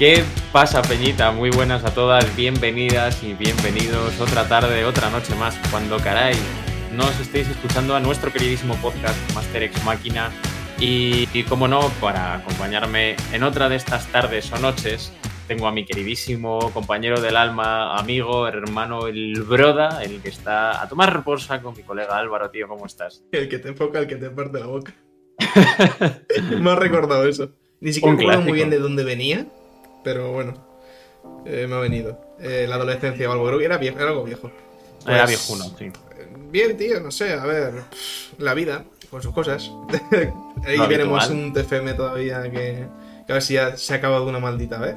¿Qué pasa, Peñita? Muy buenas a todas, bienvenidas y bienvenidos otra tarde, otra noche más, cuando caray nos estéis escuchando a nuestro queridísimo podcast Master X Máquina. Y, y como no, para acompañarme en otra de estas tardes o noches, tengo a mi queridísimo compañero del alma, amigo, hermano, el broda, el que está a tomar por con mi colega Álvaro, tío, ¿cómo estás? El que te enfoca, el que te parte la boca. me ha recordado eso. Ni siquiera me acuerdo muy bien de dónde venía, pero bueno, eh, me ha venido. Eh, la adolescencia o algo, creo que era, viejo, era algo viejo. era pues, viejuno, sí. Bien, tío, no sé, a ver, la vida, con sus cosas. Ahí tenemos un TFM todavía que, que a ver si ya se ha acabado una maldita vez.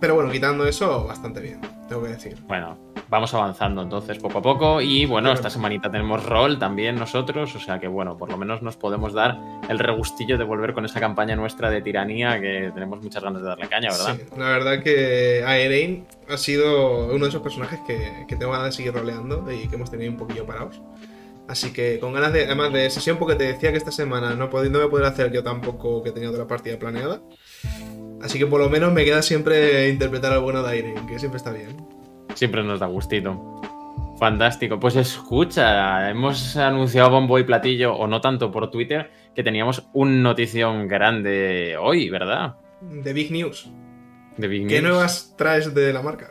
Pero bueno, quitando eso, bastante bien, tengo que decir. Bueno, vamos avanzando entonces poco a poco. Y bueno, esta semanita tenemos rol también nosotros. O sea que bueno, por lo menos nos podemos dar el regustillo de volver con esa campaña nuestra de tiranía que tenemos muchas ganas de darle caña, ¿verdad? Sí, la verdad que Aerein ha sido uno de esos personajes que, que tengo ganas de seguir roleando y que hemos tenido un poquillo parados. Así que con ganas de, además de sesión, porque te decía que esta semana no, no voy a poder hacer yo tampoco que tenía otra partida planeada. Así que por lo menos me queda siempre interpretar al bueno de Irene, que siempre está bien. Siempre nos da gustito. Fantástico. Pues escucha, hemos anunciado bombo y platillo, o no tanto por Twitter, que teníamos un notición grande hoy, ¿verdad? De Big News. De Big News. ¿Qué nuevas traes de la marca?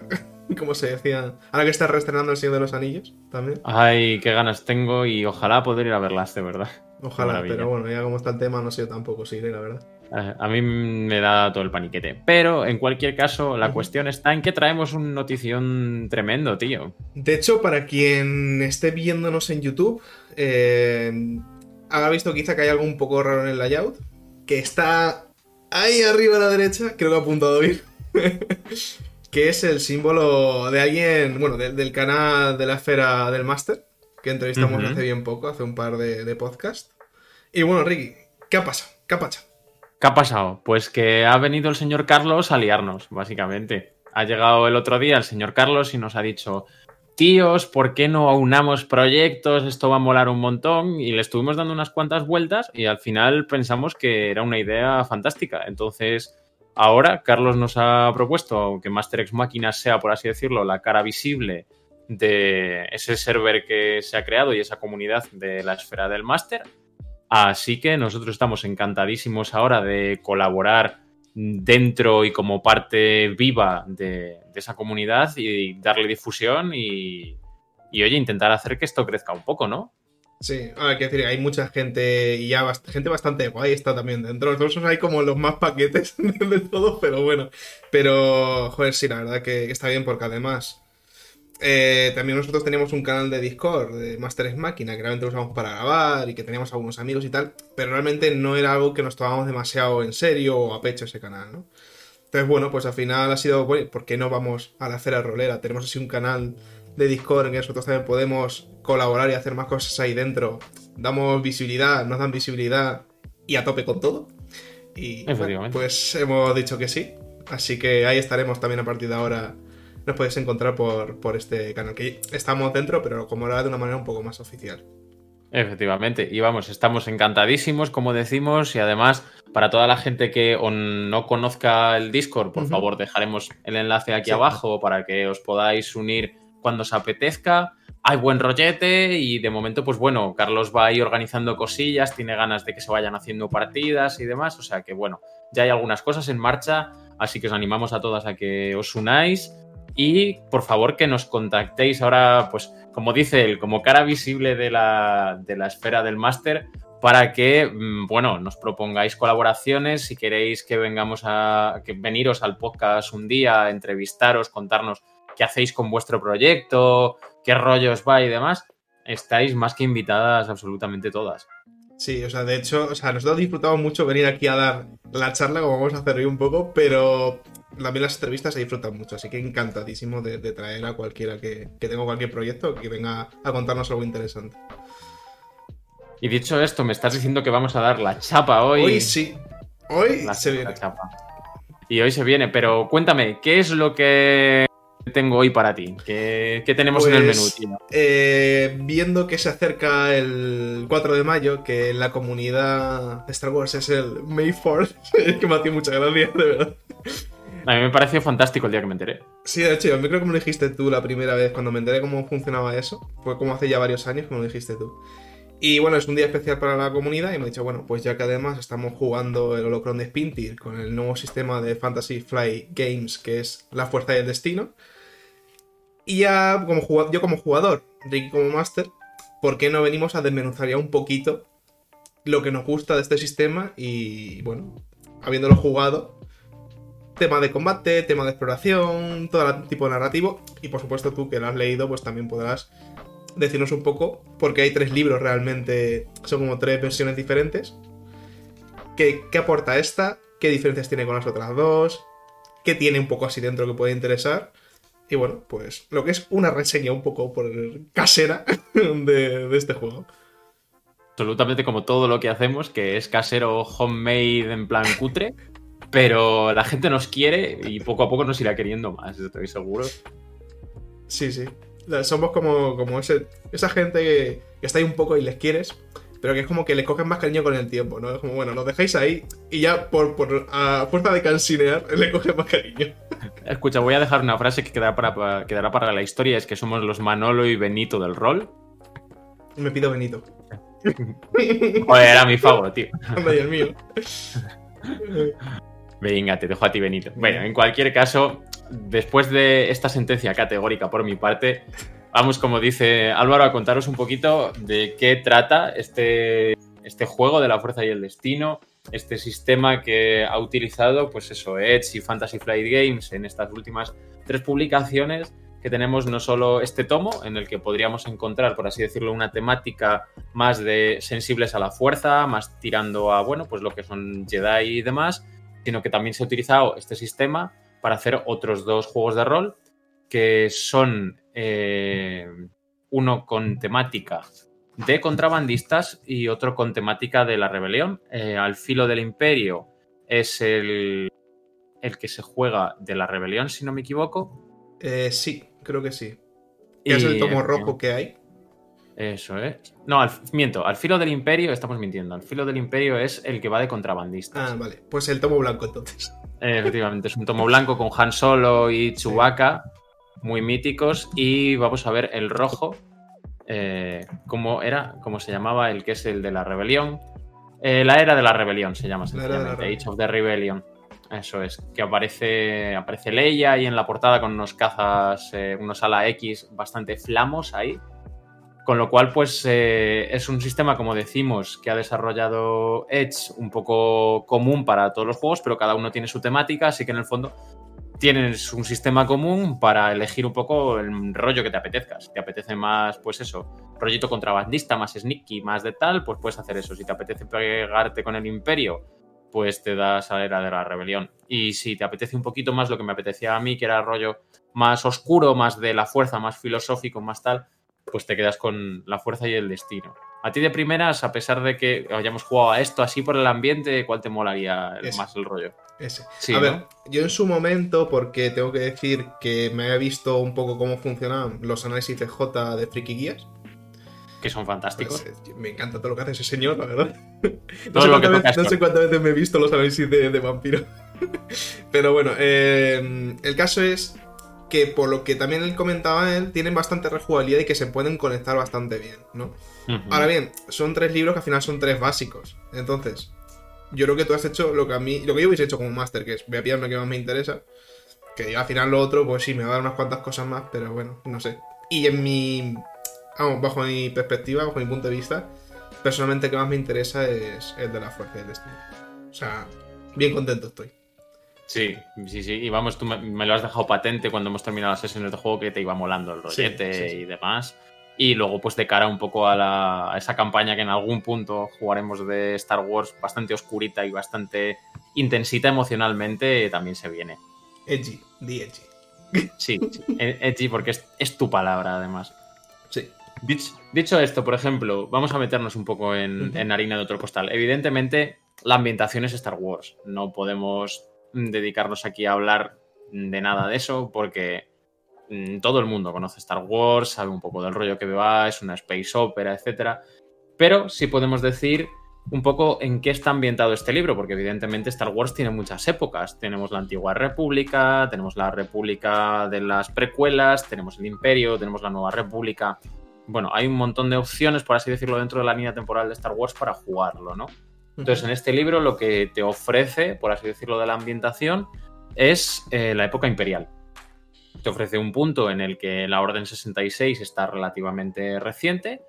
Como se decía. Ahora que estás reestrenando El Señor de los Anillos, también. Ay, qué ganas tengo y ojalá poder ir a verlas, de verdad. Ojalá, pero bueno, ya como está el tema, no sé yo tampoco si iré, la verdad. Eh, a mí me da todo el paniquete. Pero en cualquier caso, la cuestión está en que traemos un notición tremendo, tío. De hecho, para quien esté viéndonos en YouTube, eh, habrá visto quizá que hay algo un poco raro en el layout. Que está ahí arriba a la derecha, creo que ha apuntado bien. que es el símbolo de alguien, bueno, del canal de la esfera del máster, que entrevistamos hace bien poco, hace un par de, de podcasts. Y bueno, Ricky, ¿qué ha pasado? ¿Qué ha pasado? ¿Qué ha pasado? Pues que ha venido el señor Carlos a liarnos, básicamente. Ha llegado el otro día el señor Carlos y nos ha dicho, tíos, ¿por qué no aunamos proyectos? Esto va a molar un montón. Y le estuvimos dando unas cuantas vueltas y al final pensamos que era una idea fantástica. Entonces, ahora Carlos nos ha propuesto que Master X Máquinas sea, por así decirlo, la cara visible de ese server que se ha creado y esa comunidad de la esfera del máster Así que nosotros estamos encantadísimos ahora de colaborar dentro y como parte viva de, esa comunidad y darle difusión y, oye, intentar hacer que esto crezca un poco, ¿no? Sí, hay que decir, hay mucha gente y ya gente bastante guay está también dentro. Nosotros hay como los más paquetes de todo, pero bueno. Pero, joder, sí, la verdad que está bien porque además eh, también nosotros teníamos un canal de Discord de Master Máquina que realmente lo usamos para grabar y que teníamos algunos amigos y tal, pero realmente no era algo que nos tomábamos demasiado en serio o a pecho ese canal, ¿no? Entonces, bueno, pues al final ha sido, bueno, ¿por qué no vamos a la acera rolera? Tenemos así un canal de Discord en que nosotros también podemos colaborar y hacer más cosas ahí dentro. Damos visibilidad, nos dan visibilidad y a tope con todo. Y pues hemos dicho que sí. Así que ahí estaremos también a partir de ahora nos podéis encontrar por, por este canal. Que estamos dentro, pero como era de una manera un poco más oficial. Efectivamente, y vamos, estamos encantadísimos, como decimos, y además, para toda la gente que no conozca el Discord, por favor, dejaremos el enlace aquí abajo para que os podáis unir cuando os apetezca. Hay buen rollete y de momento, pues bueno, Carlos va ahí organizando cosillas, tiene ganas de que se vayan haciendo partidas y demás, o sea que bueno, ya hay algunas cosas en marcha, así que os animamos a todas a que os unáis y por favor que nos contactéis ahora, pues como dice él, como cara visible de la, de la esfera del máster, para que, mm, bueno, nos propongáis colaboraciones, si queréis que vengamos a que veniros al podcast un día, entrevistaros, contarnos qué hacéis con vuestro proyecto, qué rollos va y demás, estáis más que invitadas absolutamente todas. Sí, o sea, de hecho, o sea, nosotros disfrutamos mucho venir aquí a dar la charla, como vamos a hacer hoy un poco, pero también las entrevistas se disfrutan mucho, así que encantadísimo de, traer a cualquiera que, tenga cualquier proyecto que venga a contarnos algo interesante. Y dicho esto, me estás diciendo que vamos a dar la chapa hoy. Hoy sí. Hoy se viene. chapa. Y hoy se viene, pero cuéntame, ¿qué es lo que tengo hoy para ti? ¿Qué, tenemos en el menú, pues, eh, viendo que se acerca el 4 de mayo, que en la comunidad de Star Wars es el May 4 que me ha mucha gracia, de verdad. A mí me pareció fantástico el día que me enteré. Sí, de hecho, yo creo que me lo dijiste tú la primera vez cuando me enteré cómo funcionaba eso. Fue como hace ya varios años que me lo dijiste tú. Y bueno, es un día especial para la comunidad y me he dicho, bueno, pues ya que además estamos jugando el Holocron de Spintir con el nuevo sistema de Fantasy Fly Games, que es la fuerza del destino. Y ya como yo como jugador, Ricky como máster, ¿por qué no venimos a desmenuzar ya un poquito lo que nos gusta de este sistema? Y bueno, habiéndolo jugado, tema de combate, tema de exploración, todo tipo de narrativo. Y por supuesto tú que lo has leído, pues también podrás decirnos un poco, porque hay tres libros realmente, son como tres versiones diferentes. ¿Qué, qué aporta esta? ¿Qué diferencias tiene con las otras dos? ¿Qué tiene un poco así dentro que puede interesar? Y bueno, pues lo que es una reseña un poco por casera de, de este juego absolutamente como todo lo que hacemos, que es casero homemade en plan cutre, pero la gente nos quiere y poco a poco nos irá queriendo más, estoy seguro. Sí, sí. Somos como, como ese, esa gente que, está ahí un poco y les quieres, pero que es como que le cogen más cariño con el tiempo, ¿no? Es como, bueno, nos dejáis ahí y ya por, por a fuerza de cansinear le cogen más cariño. Escucha, voy a dejar una frase que quedará para, quedará para la historia, es que somos los Manolo y Benito del rol. Me pido Benito. Joder, era mi favor, tío. Mío. Venga, te dejo a ti, Benito. Bueno, en cualquier caso, después de esta sentencia categórica por mi parte, vamos, como dice Álvaro, a contaros un poquito de qué trata este, este juego de la fuerza y el destino, este sistema que ha utilizado, pues eso, Edge y Fantasy Flight Games en estas últimas tres publicaciones que tenemos no solo este tomo, en el que podríamos encontrar, por así decirlo, una temática más de sensibles a la fuerza, más tirando a, bueno, pues lo que son Jedi y demás, sino que también se ha utilizado este sistema para hacer otros dos juegos de rol, que son eh, uno con temática de contrabandistas y otro con temática de la rebelión. Eh, al filo del imperio es el, el que se juega de la rebelión, si no me equivoco. Eh, sí, creo que sí. ¿Qué es el tomo rojo que hay? Eso es. No, al, miento, al filo del imperio estamos mintiendo. Al filo del imperio es el que va de contrabandistas. Ah, vale. Pues el tomo blanco entonces. Efectivamente, es un tomo blanco con Han Solo y Chewbacca, muy míticos. Y vamos a ver el rojo. Eh, ¿Cómo era? ¿Cómo se llamaba? El que es el de la rebelión. Eh, la era de la rebelión se llama, sencillamente. Age of the Rebellion. Eso es, que aparece, aparece Leia ahí en la portada con unos cazas, eh, unos ala X bastante flamos ahí. Con lo cual, pues eh, es un sistema, como decimos, que ha desarrollado Edge un poco común para todos los juegos, pero cada uno tiene su temática, así que en el fondo tienes un sistema común para elegir un poco el rollo que te apetezca. Si te apetece más, pues eso, rollito contrabandista, más sneaky, más de tal, pues puedes hacer eso. Si te apetece pegarte con el imperio pues te das a la era de la rebelión. Y si te apetece un poquito más lo que me apetecía a mí, que era el rollo más oscuro, más de la fuerza, más filosófico, más tal, pues te quedas con la fuerza y el destino. A ti de primeras, a pesar de que hayamos jugado a esto así por el ambiente, ¿cuál te molaría más el rollo? Ese. a ver, yo en su momento, porque tengo que decir que me había visto un poco cómo funcionaban los análisis de J de Friki Guías, que son fantásticos. Pues, me encanta todo lo que hace ese señor, la verdad. no, sé cuántas veces me he visto los análisis de, vampiro. Pero bueno, eh, el caso es que por lo que también él comentaba él, tienen bastante rejugabilidad y que se pueden conectar bastante bien, ¿no? Ahora bien, son tres libros que al final son tres básicos. Entonces, yo creo que tú has hecho lo que a mí, lo que yo hubiese hecho como máster, que es voy a pillarme que más me interesa. Que al final lo otro, pues sí, me va a dar unas cuantas cosas más, pero bueno, no sé. Y en mi vamos, bajo mi perspectiva, bajo mi punto de vista, personalmente el que más me interesa es el de la fuerza del destino. O sea, bien contento estoy. Sí, sí, sí. Y vamos, tú me, lo has dejado patente cuando hemos terminado las sesiones de juego que te iba molando el rollete y demás. Y luego, pues de cara un poco a, la, a, esa campaña que en algún punto jugaremos de Star Wars bastante oscurita y bastante intensita emocionalmente, también se viene. Edgy, di edgy. Sí, e, edgy porque es, es tu palabra además. Sí. Dicho, esto, por ejemplo, vamos a meternos un poco en, harina de otro costal. Evidentemente, la ambientación es Star Wars. No podemos dedicarnos aquí a hablar de nada de eso porque mm, todo el mundo conoce Star Wars, sabe un poco del rollo que va, es una space opera, etc. Pero sí podemos decir un poco en qué está ambientado este libro, porque evidentemente Star Wars tiene muchas épocas. Tenemos la antigua República, tenemos la República de las precuelas, tenemos el Imperio, tenemos la Nueva República. Bueno, hay un montón de opciones, por así decirlo, dentro de la línea temporal de Star Wars para jugarlo, ¿no? Entonces, en este libro lo que te ofrece, por así decirlo, de la ambientación es eh, la época imperial. Te ofrece un punto en el que la Orden 66 está relativamente reciente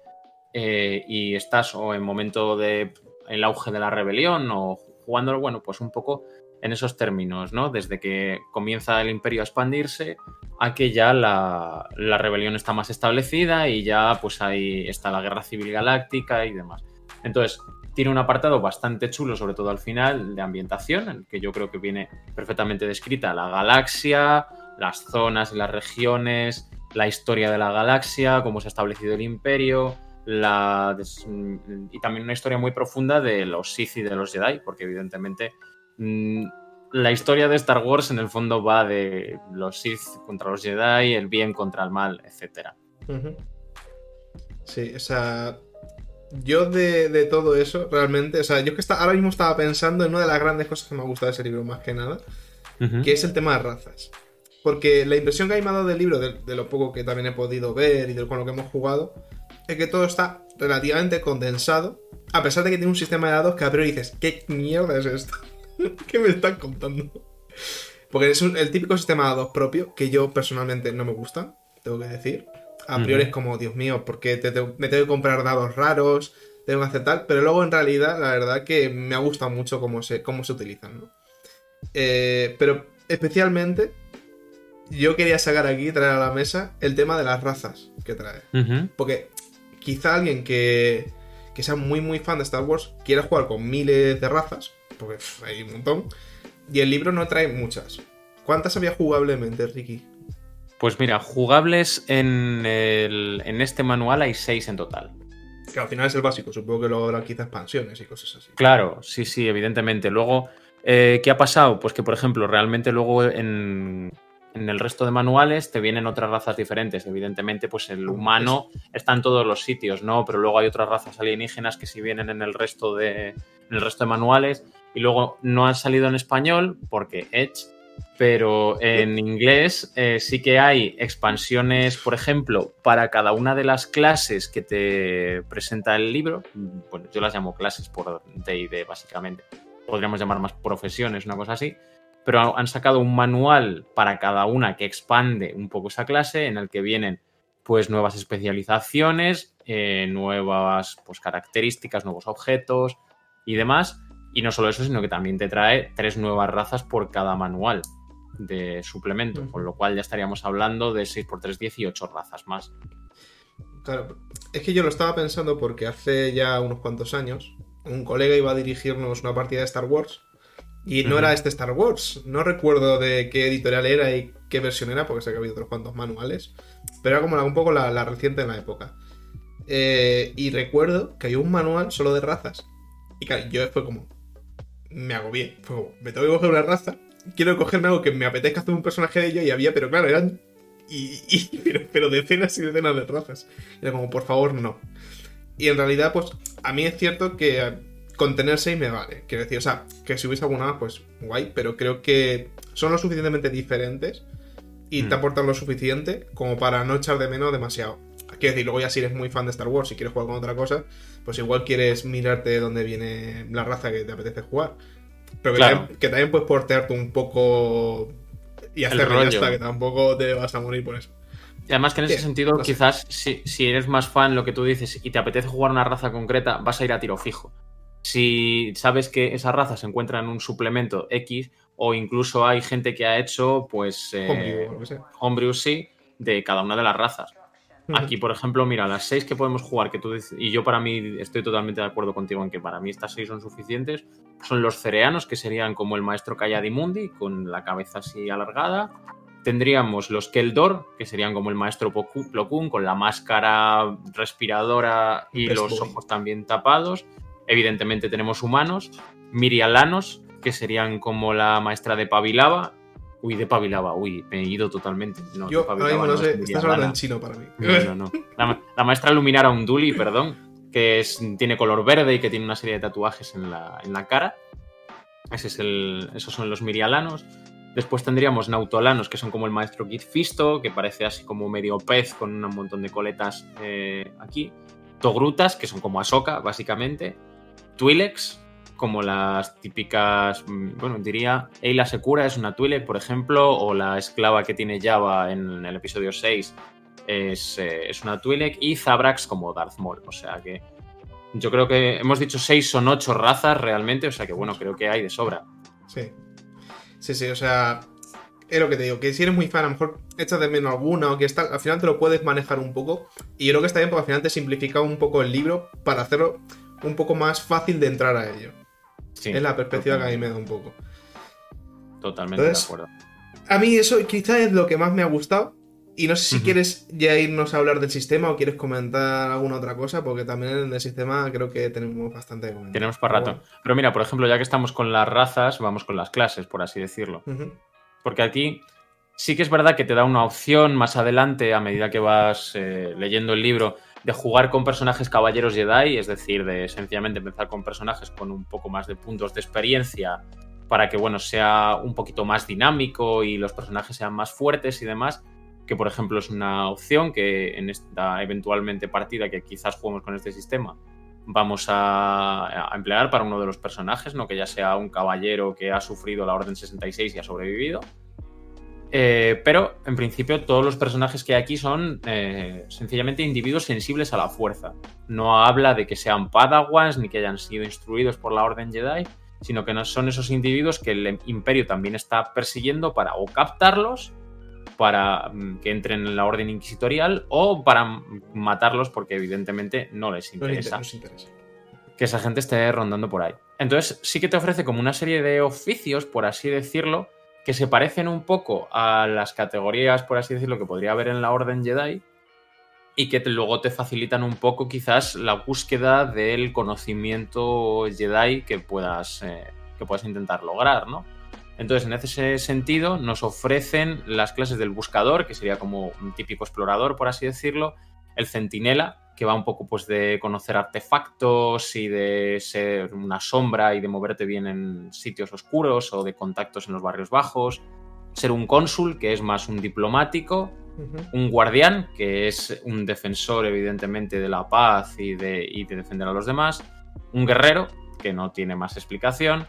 eh, y estás o en momento de el auge de la rebelión o jugándolo, bueno, pues un poco en esos términos, ¿no? Desde que comienza el imperio a expandirse a que ya la, la, rebelión está más establecida y ya pues ahí está la guerra civil galáctica y demás. Entonces, tiene un apartado bastante chulo, sobre todo al final, de ambientación, en que yo creo que viene perfectamente descrita la galaxia, las zonas y las regiones, la historia de la galaxia, cómo se ha establecido el imperio, la y también una historia muy profunda de los Sith y de los Jedi, porque evidentemente mm, la historia de Star Wars en el fondo va de los Sith contra los Jedi, el bien contra el mal, etc. Sí, o sea, yo de, todo eso, realmente, o sea, yo que está, ahora mismo estaba pensando en una de las grandes cosas que me ha gustado de ese libro más que nada, que es el tema de razas. Porque la impresión que hay me ha dado del libro, de, lo poco que también he podido ver y de con lo que hemos jugado, es que todo está relativamente condensado, a pesar de que tiene un sistema de dados que a priori dices, ¿qué mierda es esto? ¿Qué me están contando? Porque es el típico sistema de dados propio que yo personalmente no me gusta, tengo que decir. A priori es como, Dios mío, porque me tengo que comprar dados raros, tengo que hacer tal, pero luego en realidad la verdad que me ha gustado mucho cómo se, cómo se utilizan, ¿no? Eh, pero especialmente yo quería sacar aquí, traer a la mesa el tema de las razas que trae. Porque quizá alguien que, sea muy muy fan de Star Wars quiera jugar con miles de razas, porque hay un montón, y el libro no trae muchas. ¿Cuántas había jugablemente, Ricky? Pues mira, jugables en, en este manual hay seis en total. Que al final es el básico, supongo que luego habrá quizás expansiones y cosas así. Claro, sí, sí, evidentemente. Luego, eh, ¿qué ha pasado? Pues que, por ejemplo, realmente luego en, en el resto de manuales te vienen otras razas diferentes. Evidentemente, pues el humano está en todos los sitios, ¿no? Pero luego hay otras razas alienígenas que sí vienen en el resto de, en el resto de manuales. Y luego no han salido en español porque Edge, pero en inglés eh, sí que hay expansiones, por ejemplo, para cada una de las clases que te presenta el libro. Bueno, yo las llamo clases por DD, básicamente. Podríamos llamar más profesiones, una cosa así pero han sacado un manual para cada una que expande un poco esa clase, en el que vienen pues nuevas especializaciones, eh, nuevas pues, características, nuevos objetos y demás. Y no solo eso, sino que también te trae tres nuevas razas por cada manual de suplemento, con lo cual ya estaríamos hablando de 6x3, 18 razas más. Claro, es que yo lo estaba pensando porque hace ya unos cuantos años un colega iba a dirigirnos una partida de Star Wars y no era este Star Wars. No recuerdo de qué editorial era y qué versión era, porque sé que había otros cuantos manuales. Pero era como un poco la, reciente en la época. Eh, y recuerdo que hay un manual solo de razas. Y claro, yo fue como. Me agobié. Fue como, me tengo que coger una raza. Quiero cogerme algo que me apetezca hacer un personaje de ello. Y había, pero claro, eran. Y, pero, decenas y decenas de razas. Y era como, por favor, no. Y en realidad, pues, a mí es cierto que con tener 6 me vale. Quiero decir, o sea, que si hubiese alguna más, pues guay, pero creo que son lo suficientemente diferentes y te mm. aportan lo suficiente como para no echar de menos demasiado. Quiero decir, luego ya si eres muy fan de Star Wars y quieres jugar con otra cosa, pues igual quieres mirarte de dónde viene la raza que te apetece jugar. Pero que, también, puedes portearte un poco y hacerlo ya está, que tampoco te vas a morir por eso. Y además que en ese sentido, quizás si, si, eres más fan, lo que tú dices, y te apetece jugar una raza concreta, vas a ir a tiro fijo. Si sabes que esa raza se encuentra en un suplemento X o incluso hay gente que ha hecho pues eh, homebrew, sí de cada una de las razas. Aquí, por ejemplo, mira, las seis que podemos jugar, que tú y yo para mí estoy totalmente de acuerdo contigo en que para mí estas seis son suficientes, son los cereanos, que serían como el maestro Kayadimundi, con la cabeza así alargada. Tendríamos los Keldor, que serían como el maestro Plo con la máscara respiradora y los ojos también tapados. Evidentemente tenemos humanos, mirialanos, que serían como la maestra de Pavilava. Uy, de Pavilava, uy, me he ido totalmente. No, Yo ahora mismo no sé, estás hablando en chino para mí. No, no, no. La, maestra Luminara Unduli, perdón, que es, tiene color verde y que tiene una serie de tatuajes en la, en la cara. Ese es el, esos son los mirialanos. Después tendríamos nautolanos, que son como el maestro Kid Fisto, que parece así como medio pez con un montón de coletas eh, aquí. Togrutas, que son como Ahsoka, básicamente. Twi'leks, como las típicas, mm, bueno, diría, Eila Secura es una Twi'lek, por ejemplo, o la esclava que tiene Java en el episodio 6 es, eh, es una Twi'lek, y Zabrax como Darth Maul, o sea que yo creo que hemos dicho 6 son 8 razas realmente, o sea que bueno, creo que hay de sobra. Sí. Sí, sí, o sea, es lo que te digo, que si eres muy fan, a lo mejor echas de menos alguna o que está, al final te lo puedes manejar un poco. Y yo creo que está bien porque al final te simplifica un poco el libro para hacerlo un poco más fácil de entrar a ello. Sí, es la perspectiva que a mí me da un poco. Totalmente de acuerdo. A mí eso quizás es lo que más me ha gustado. Y no sé si quieres ya irnos a hablar del sistema o quieres comentar alguna otra cosa, porque también en el sistema creo que tenemos bastante de Tenemos para rato. Pero mira, por ejemplo, ya que estamos con las razas, vamos con las clases, por así decirlo. Porque aquí sí que es verdad que te da una opción más adelante, a medida que vas eh, leyendo el libro, de jugar con personajes caballeros Jedi, es decir, de sencillamente empezar con personajes con un poco más de puntos de experiencia para que, bueno, sea un poquito más dinámico y los personajes sean más fuertes y demás que por ejemplo es una opción que en esta eventualmente partida que quizás juguemos con este sistema vamos a, emplear para uno de los personajes, no que ya sea un caballero que ha sufrido la Orden 66 y ha sobrevivido. Eh, pero en principio todos los personajes que hay aquí son eh, sencillamente individuos sensibles a la fuerza. No habla de que sean padawans ni que hayan sido instruidos por la Orden Jedi, sino que no son esos individuos que el imperio también está persiguiendo para o captarlos para mm, que entren en la orden inquisitorial o para matarlos porque evidentemente no les interesa, que esa gente esté rondando por ahí. Entonces sí que te ofrece como una serie de oficios, por así decirlo, que se parecen un poco a las categorías, por así decirlo, que podría haber en la orden Jedi y que luego te facilitan un poco quizás la búsqueda del conocimiento Jedi que puedas, eh, que puedas intentar lograr, ¿no? Entonces, en ese sentido, nos ofrecen las clases del buscador, que sería como un típico explorador, por así decirlo, el centinela, que va un poco pues de conocer artefactos y de ser una sombra y de moverte bien en sitios oscuros o de contactos en los barrios bajos, ser un cónsul, que es más un diplomático, un guardián, que es un defensor evidentemente de la paz y de, y de defender a los demás, un guerrero, que no tiene más explicación,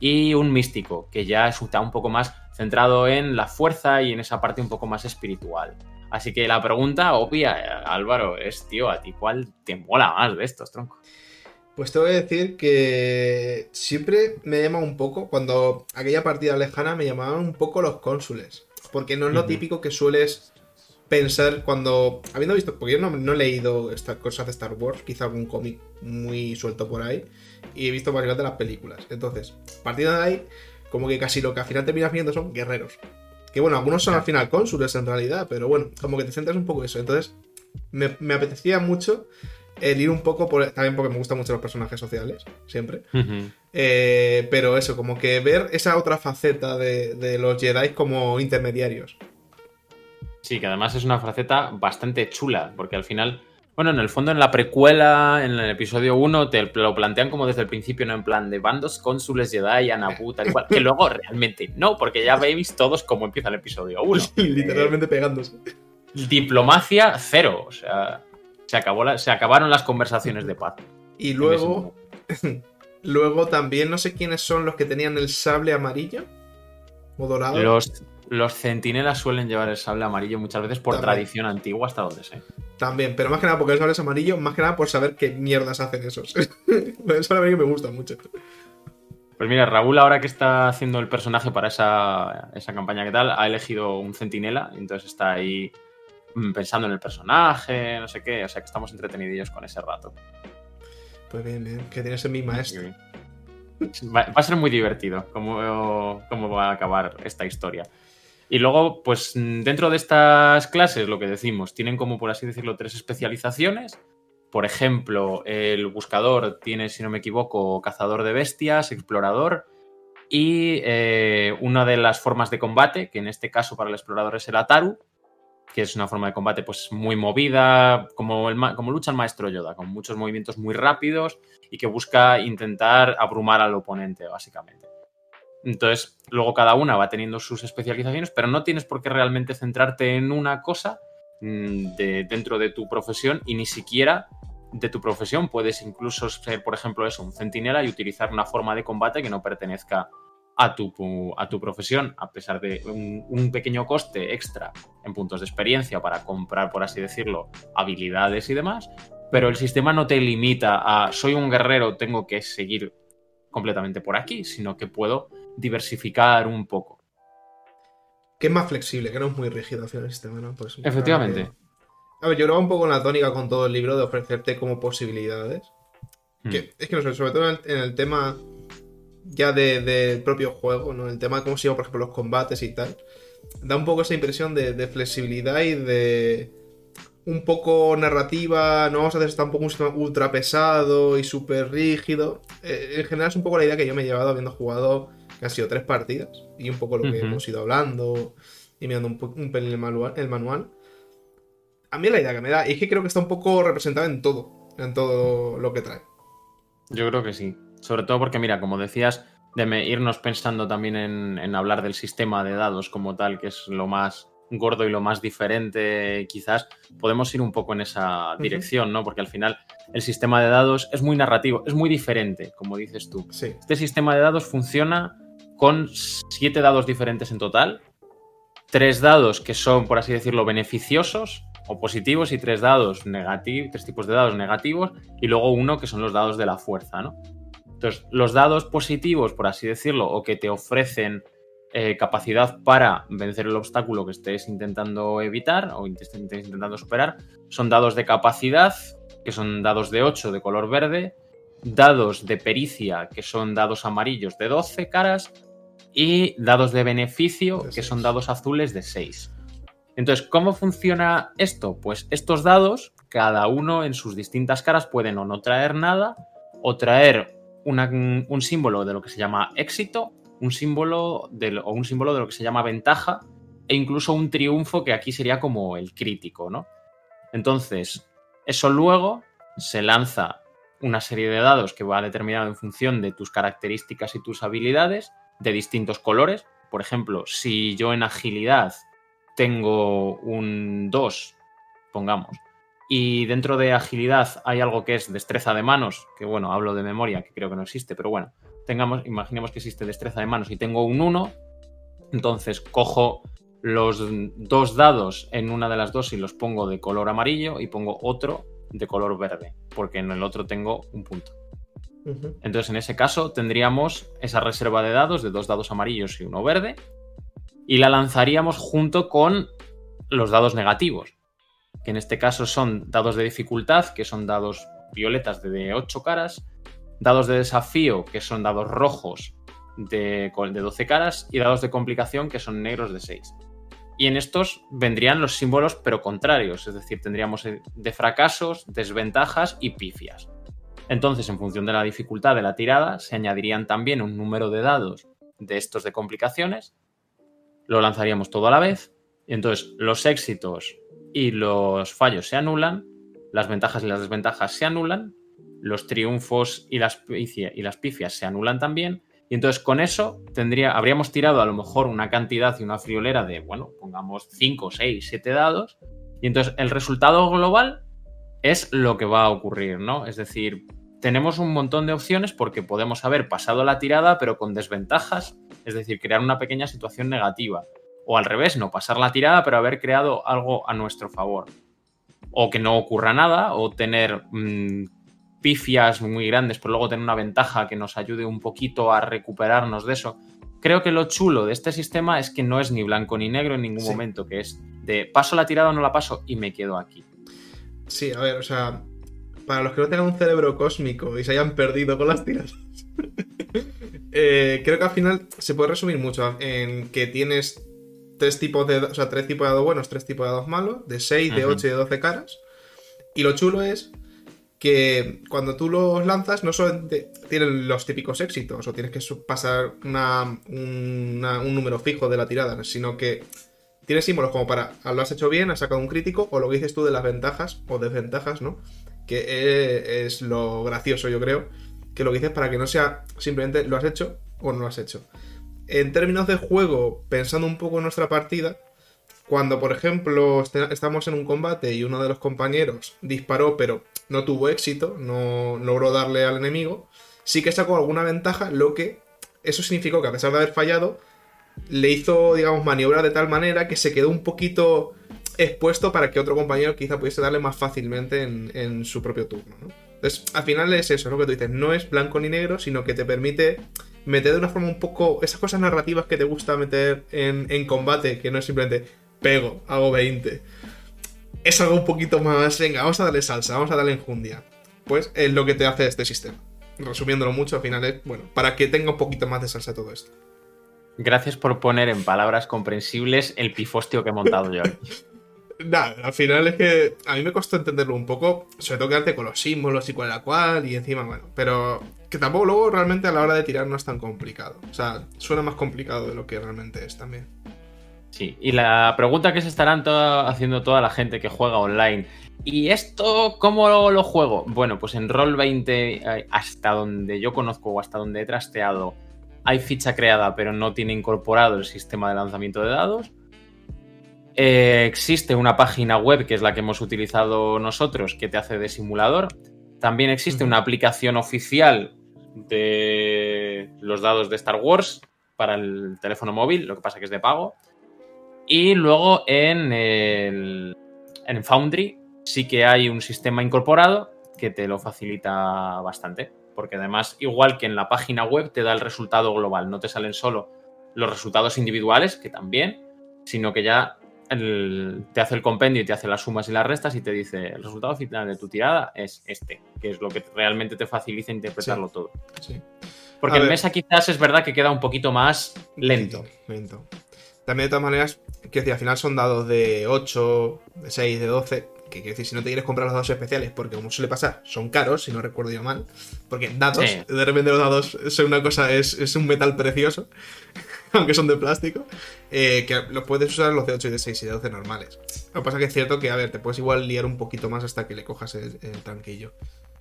y un místico, que ya está un poco más centrado en la fuerza y en esa parte un poco más espiritual. Así que la pregunta obvia, Álvaro, es, tío, ¿a ti cuál te mola más de estos, tronco? Pues te voy a decir que siempre me llama un poco, cuando aquella partida lejana me llamaban un poco los cónsules. Porque no es lo típico que sueles pensar cuando. Habiendo visto. Porque yo no, no he leído estas cosas de Star Wars, quizá algún cómic muy suelto por ahí y he visto básicamente las películas. Entonces, partiendo de ahí, como que casi lo que al final terminas viendo son guerreros. Que bueno, algunos son al final cónsules en realidad, pero bueno, como que te centras un poco en eso. Entonces, me, apetecía mucho el ir un poco por. También porque me gustan mucho los personajes sociales, siempre. Eh, pero eso, como que ver esa otra faceta de, de los Jedi como intermediarios. Sí, que además es una faceta bastante chula, porque al final bueno, en el fondo, en la precuela, en el episodio 1, te lo plantean como desde el principio, ¿no? En plan de bandos cónsules Jedi, Anabu, tal y cual. Que luego realmente no, porque ya veis todos cómo empieza el episodio 1. literalmente pegándose. Diplomacia cero. O sea, se, acabó se acabaron las conversaciones de paz. Y luego. luego también no sé quiénes son los que tenían el sable amarillo o dorado. Los los centinelas suelen llevar el sable amarillo muchas veces por tradición antigua hasta donde sé. También, pero más que nada porque el sable es amarillo, más que nada por saber qué mierdas hacen esos. el sable amarillo me gusta mucho. Pues mira, Raúl ahora que está haciendo el personaje para esa, campaña que tal, ha elegido un centinela, entonces está ahí mm, pensando en el personaje, no sé qué, o sea que estamos entretenidillos con ese rato. Pues bien, bien, que tienes en mi maestro. Va, a ser muy divertido cómo, cómo va a acabar esta historia. Y luego, pues dentro de estas clases, lo que decimos, tienen como, por así decirlo, tres especializaciones. Por ejemplo, el buscador tiene, si no me equivoco, cazador de bestias, explorador. Y eh, una de las formas de combate, que en este caso para el explorador es el Ataru, que es una forma de combate pues muy movida, como, el, como lucha el maestro Yoda, con muchos movimientos muy rápidos y que busca intentar abrumar al oponente, básicamente. Entonces, luego cada una va teniendo sus especializaciones, pero no tienes por qué realmente centrarte en una cosa mm, de, dentro de tu profesión y ni siquiera de tu profesión. Puedes incluso ser, por ejemplo, eso, un centinela y utilizar una forma de combate que no pertenezca a tu, a tu profesión, a pesar de un, pequeño coste extra en puntos de experiencia para comprar, por así decirlo, habilidades y demás, pero el sistema no te limita a soy un guerrero, tengo que seguir completamente por aquí, sino que puedo diversificar un poco. Que es más flexible, que no es muy rígido hacia el sistema, ¿no? Pues, Efectivamente. A ver, yo lo un poco en la tónica con todo el libro de ofrecerte como posibilidades. Hmm. Que es que no sé, sobre todo en el tema ya del propio juego, ¿no? El tema de cómo se llevan, por ejemplo, los combates y tal. Da un poco esa impresión de, flexibilidad y de un poco narrativa, no vamos a hacer tampoco un sistema ultra pesado y súper rígido. Eh, en general es un poco la idea que yo me he llevado habiendo jugado que han sido tres partidas y un poco lo que hemos ido hablando y mirando un, un pelín el manual, el manual. A mí la idea que me da es que creo que está un poco representado en todo, en todo lo que trae. Yo creo que sí. Sobre todo porque, mira, como decías, de irnos pensando también en, hablar del sistema de dados como tal, que es lo más gordo y lo más diferente, quizás podemos ir un poco en esa dirección, ¿no? Porque al final el sistema de dados es muy narrativo, es muy diferente, como dices tú. Este sistema de dados funciona con siete dados diferentes en total, tres dados que son, por así decirlo, beneficiosos o positivos y tres dados negativos, tres tipos de dados negativos y luego uno que son los dados de la fuerza, ¿no? Entonces, los dados positivos, por así decirlo, o que te ofrecen eh, capacidad para vencer el obstáculo que estés intentando evitar o estés intentando superar, son dados de capacidad, que son dados de 8 de color verde, dados de pericia, que son dados amarillos de 12 caras, y dados de beneficio, que son dados azules de 6. Entonces, ¿cómo funciona esto? Pues estos dados, cada uno en sus distintas caras, pueden o no traer nada, o traer un símbolo de lo que se llama éxito, un símbolo de, o un símbolo de lo que se llama ventaja e incluso un triunfo que aquí sería como el crítico, ¿no? Entonces, eso luego se lanza una serie de dados que va determinado en función de tus características y tus habilidades de distintos colores. Por ejemplo, si yo en agilidad tengo un 2, pongamos, y dentro de agilidad hay algo que es destreza de manos, que bueno, hablo de memoria, que creo que no existe, pero bueno, tengamos, imaginemos que existe destreza de manos y tengo un 1, entonces cojo los dos dados en una de las dos y los pongo de color amarillo y pongo otro de color verde, porque en el otro tengo un punto. Entonces, en ese caso, tendríamos esa reserva de dados de dos dados amarillos y uno verde, y la lanzaríamos junto con los dados negativos que en este caso son dados de dificultad, que son dados violetas de 8 caras, dados de desafío, que son dados rojos de, de 12 caras, y dados de complicación, que son negros de 6. Y en estos vendrían los símbolos, pero contrarios, es decir, tendríamos eh, de fracasos, desventajas y pifias. Entonces, en función de la dificultad de la tirada, se añadirían también un número de dados de estos de complicaciones, lo lanzaríamos todo a la vez, y entonces los éxitos y los fallos se anulan, las ventajas y las desventajas se anulan, los triunfos y las, pifias se anulan también. Y entonces con eso tendría, habríamos tirado a lo mejor una cantidad y una friolera de, bueno, pongamos 5, 6, 7 dados. Y entonces el resultado global es lo que va a ocurrir, ¿no? Es decir, tenemos un montón de opciones porque podemos haber pasado la tirada pero con desventajas, es decir, crear una pequeña situación negativa o al revés, no pasar la tirada, pero haber creado algo a nuestro favor. O que no ocurra nada, o tener mm, pifias muy grandes, pero luego tener una ventaja que nos ayude un poquito a recuperarnos de eso. Creo que lo chulo de este sistema es que no es ni blanco ni negro en ningún momento, que es de paso la tirada o no la paso y me quedo aquí. Sí, a ver, o sea, para los que no tengan un cerebro cósmico y se hayan perdido con las tiradas, eh, creo que al final se puede resumir mucho en que tienes tres tipos de, o sea, tres tipos de dados buenos, tres tipos de dados malos, de 6, de 8 y de 12 caras. Y lo chulo es que cuando tú los lanzas no solamente tienen los típicos éxitos o tienes que pasar un número fijo de la tirada, sino que tiene símbolos como para ah, lo has hecho bien, has sacado un crítico, o lo que dices tú de las ventajas o desventajas, ¿no? Que e, es lo gracioso, yo creo. Que lo que dices para que no sea simplemente lo has hecho o no lo has hecho. En términos de juego, pensando un poco en nuestra partida, cuando por ejemplo estamos en un combate y uno de los compañeros disparó pero no tuvo éxito, no logró darle al enemigo, sí que sacó alguna ventaja, lo que eso significó que a pesar de haber fallado, le hizo, digamos, maniobra de tal manera que se quedó un poquito expuesto para que otro compañero quizá pudiese darle más fácilmente en, su propio turno. ¿no? Entonces, al final es eso, lo que tú dices, no es blanco ni negro, sino que te permite meter de una forma un poco esas cosas narrativas que te gusta meter en, en combate, que no es simplemente pego, hago 20. Es algo un poquito más, venga, vamos a darle salsa, vamos a darle enjundia. Pues es lo que te hace este sistema. Resumiéndolo mucho, al final es, bueno, para que tenga un poquito más de salsa todo esto. Gracias por poner en palabras comprensibles el pifostio que he montado yo aquí. Nada, al final es que a mí me costó entenderlo un poco, sobre todo quedarte con los símbolos y cual la cual, y encima, bueno, pero que tampoco luego realmente a la hora de tirar no es tan complicado. O sea, suena más complicado de lo que realmente es también. Sí, y la pregunta que se estarán haciendo toda la gente que juega online. ¿Y esto cómo lo juego? Bueno, pues en Roll20, eh, hasta donde yo conozco o hasta donde he trasteado, hay ficha creada, pero no tiene incorporado el sistema de lanzamiento de dados. Eh, existe una página web, que es la que hemos utilizado nosotros, que te hace de simulador. También existe una aplicación oficial de los dados de Star Wars para el teléfono móvil, lo que pasa que es de pago. Y luego en, en Foundry sí que hay un sistema incorporado que te lo facilita bastante porque además, igual que en la página web, te da el resultado global, no te salen solo los resultados individuales, que también, sino que ya te hace el compendio y te hace las sumas y las restas y te dice el resultado final de tu tirada es este, que es lo que realmente te facilita interpretarlo todo. Porque en mesa quizás es verdad que queda un poquito más lento. lento. También de todas maneras, que al final son dados de 8, de 6, de 12, que quiere decir, si no te quieres comprar los dados especiales, porque como suele pasar, son caros, si no recuerdo yo mal. Porque dados, de repente los dados son una cosa, es, un metal precioso, aunque son de plástico, eh, que los puedes usar los de 8 y de 6 y de 12 normales. Lo que pasa que es cierto que, a ver, te puedes igual liar un poquito más hasta que le cojas el, tranquillo.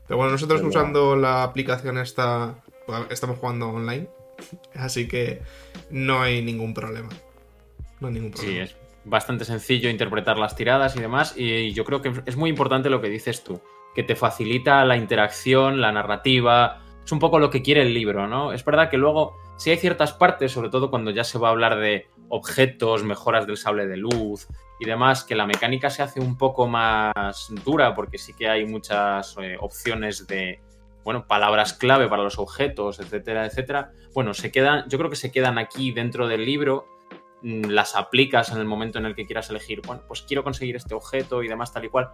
Pero bueno, nosotros usando la aplicación esta, estamos jugando online, así que no hay ningún problema. No hay ningún problema. Sí, es bastante sencillo interpretar las tiradas y demás. Y yo creo que es muy importante lo que dices tú, que te facilita la interacción, la narrativa. Es un poco lo que quiere el libro, ¿no? Es verdad que luego, si hay ciertas partes, sobre todo cuando ya se va a hablar de objetos, mejoras del sable de luz y demás, que la mecánica se hace un poco más dura, porque sí que hay muchas eh, opciones de, bueno, palabras clave para los objetos, etcétera, etcétera. Bueno, se quedan, yo creo que se quedan aquí dentro del libro Mm, las aplicas en el momento en el que quieras elegir, bueno, pues quiero conseguir este objeto y demás tal y cual.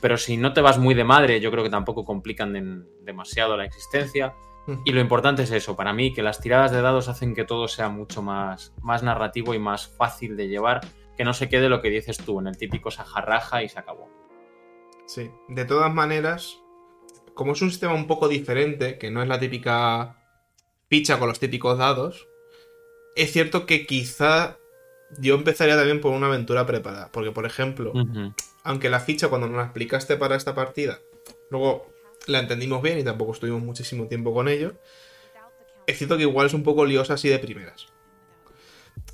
Pero si no te vas muy de madre, yo creo que tampoco complican demasiado la existencia. Y lo importante es eso, para mí, que las tiradas de dados hacen que todo sea mucho más, más narrativo y más fácil de llevar, que no se quede lo que dices tú, en el típico sajarraja y se acabó. Sí, de todas maneras, como es un sistema un poco diferente, que no es la típica picha con los típicos dados, es cierto que quizá yo empezaría también por una aventura preparada. Porque, por ejemplo, aunque la ficha cuando nos la explicaste para esta partida, luego la entendimos bien y tampoco estuvimos muchísimo tiempo con ello, es cierto que igual es un poco liosa así de primeras.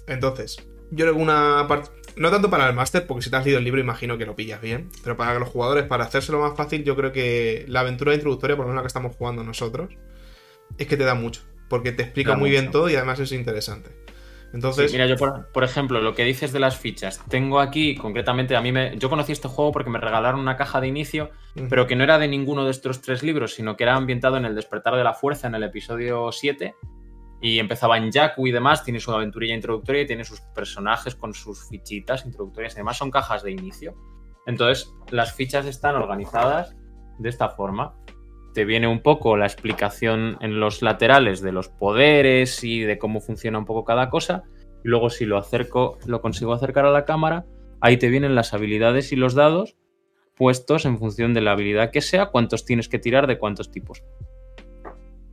Entonces, yo creo que una parte... No tanto para el máster, porque si te has leído el libro imagino que lo pillas bien, pero para los jugadores, para hacérselo más fácil, yo creo que la aventura introductoria, por lo menos la que estamos jugando nosotros, es que te da mucho, porque te explica muy bien todo y además es interesante. Entonces. mira, yo por, ejemplo, lo que dices de las fichas, tengo aquí concretamente, a mí me. Yo conocí este juego porque me regalaron una caja de inicio, pero que no era de ninguno de estos tres libros, sino que era ambientado en el Despertar de la Fuerza, en el episodio 7. Y empezaba en Jakku y demás, tiene su aventurilla introductoria y tiene sus personajes con sus fichitas introductorias. Además, son cajas de inicio. Entonces, las fichas están organizadas de esta forma te viene un poco la explicación en los laterales de los poderes y de cómo funciona un poco cada cosa. Y luego si lo acerco, lo consigo acercar a la cámara, ahí te vienen las habilidades y los dados puestos en función de la habilidad que sea, cuántos tienes que tirar de cuántos tipos.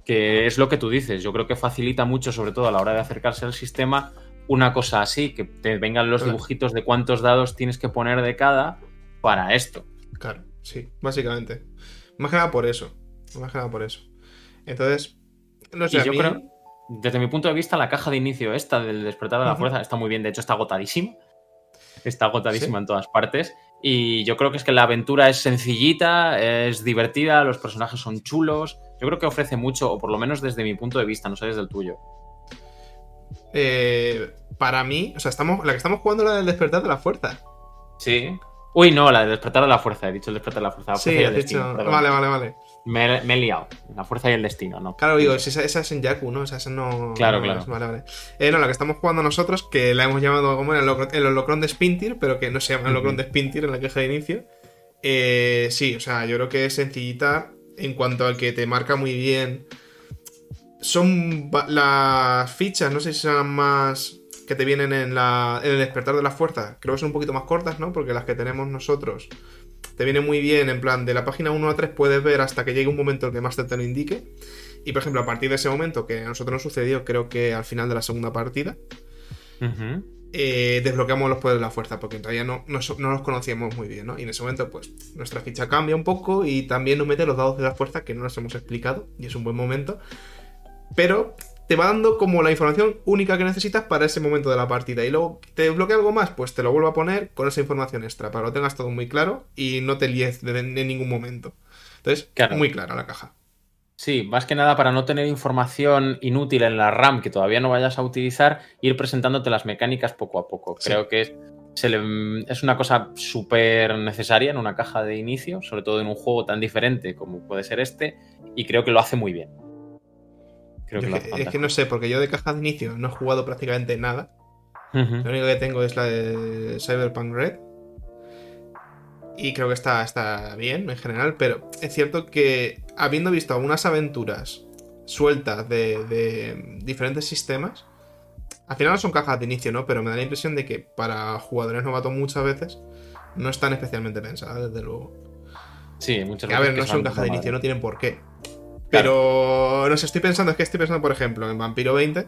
Que es lo que tú dices, yo creo que facilita mucho, sobre todo a la hora de acercarse al sistema, una cosa así, que te vengan los dibujitos de cuántos dados tienes que poner de cada para esto. Claro, sí, básicamente. Más que nada por eso. Más que nada por eso. Entonces, no sé. yo creo, desde mi punto de vista, la caja de inicio esta del despertar de la fuerza está muy bien. De hecho, está agotadísima. Está agotadísima en todas partes. Y yo creo que es que la aventura es sencillita, es divertida, los personajes son chulos. Yo creo que ofrece mucho, o por lo menos desde mi punto de vista, no sé desde el tuyo. Eh, para mí, o sea, estamos, la que estamos jugando es la del despertar de la fuerza. Sí. Uy, no, la del despertar de la fuerza, he dicho el despertar de la fuerza. sí, he dicho. Vale, vale, vale. Me, he liado. La fuerza y el destino, ¿no? Claro, digo, esa, esa es en Yaku, ¿no? O sea, esa no. Claro, claro. vale, vale. Eh, no, la que estamos jugando nosotros, que la hemos llamado como el, el holocron de Spintir, pero que no se llama el holocron de Spintir en la queja de inicio. Eh, sí, o sea, yo creo que es sencillita en cuanto a que te marca muy bien. Son las fichas, no sé si serán más que te vienen en, la, en el despertar de la fuerza. Creo que son un poquito más cortas, ¿no? Porque las que tenemos nosotros te viene muy bien, en plan, de la página 1 a 3 puedes ver hasta que llegue un momento en que Master te lo indique. Y por ejemplo, a partir de ese momento, que a nosotros nos sucedió, creo que al final de la segunda partida, eh, desbloqueamos los poderes de la fuerza, porque todavía no, no, los conocíamos muy bien, ¿no? Y en ese momento, pues, nuestra ficha cambia un poco y también nos mete los dados de la fuerza que no nos hemos explicado, y es un buen momento. Pero te va dando como la información única que necesitas para ese momento de la partida. Y luego te desbloquea algo más, pues te lo vuelvo a poner con esa información extra, para que lo tengas todo muy claro y no te líes en ningún momento. Entonces, muy clara la caja. Sí, más que nada para no tener información inútil en la RAM que todavía no vayas a utilizar, ir presentándote las mecánicas poco a poco. Creo que es, es una cosa súper necesaria en una caja de inicio, sobre todo en un juego tan diferente como puede ser este, y creo que lo hace muy bien es que no sé, porque yo de caja de inicio no he jugado prácticamente nada. Lo único que tengo es la de Cyberpunk Red. Y creo que está, está bien en general, pero es cierto que habiendo visto algunas aventuras sueltas de, diferentes sistemas, al final no son cajas de inicio, ¿no? Pero me da la impresión de que para jugadores novatos muchas veces no están especialmente pensadas, desde luego. Sí, muchas veces. A ver, no son cajas de inicio, no tienen por qué. Pero no sé, estoy pensando, es que estoy pensando, por ejemplo, en Vampiro 20,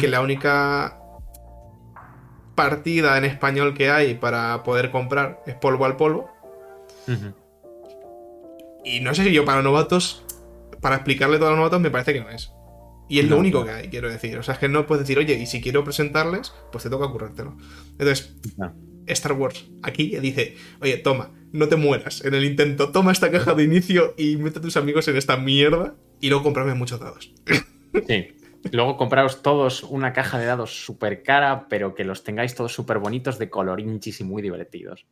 que la única partida en español que hay para poder comprar es polvo al polvo. Y no sé si yo para novatos, para explicarle todo a los novatos, me parece que no es. Y es lo único que hay, quiero decir. O sea, es que no puedes decir, oye, y si quiero presentarles, pues te toca currártelo. Entonces, Star Wars aquí dice, oye, toma, no te mueras en el intento, toma esta caja de inicio y mete a tus amigos en esta mierda y luego comprame muchos dados. Sí. Luego compraros todos una caja de dados súper cara, pero que los tengáis todos súper bonitos de colorinchis y muy divertidos.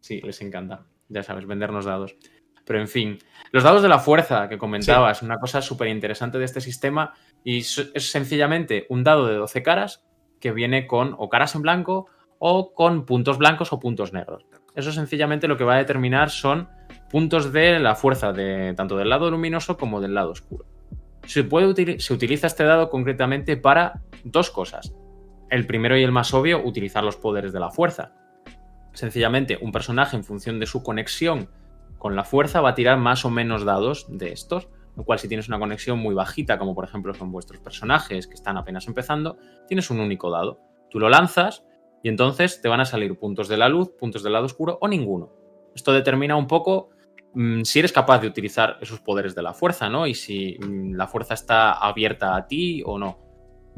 Sí, les encanta. Ya sabes, vendernos dados. Pero en fin, los dados de la fuerza que comentabas, una cosa súper interesante de este sistema y es sencillamente un dado de 12 caras que viene con o caras en blanco o con puntos blancos o puntos negros. Eso sencillamente lo que va a determinar son puntos de la fuerza de tanto del lado luminoso como del lado oscuro. Se, puede se utiliza este dado concretamente para dos cosas. El primero y el más obvio, utilizar los poderes de la fuerza. Sencillamente, un personaje en función de su conexión con la fuerza va a tirar más o menos dados de estos, lo cual si tienes una conexión muy bajita, como por ejemplo son vuestros personajes que están apenas empezando, tienes un único dado. Tú lo lanzas y entonces te van a salir puntos de la luz, puntos del lado oscuro o ninguno. Esto determina un poco mm, si eres capaz de utilizar esos poderes de la fuerza, ¿no? Y si mm, la fuerza está abierta a ti o no.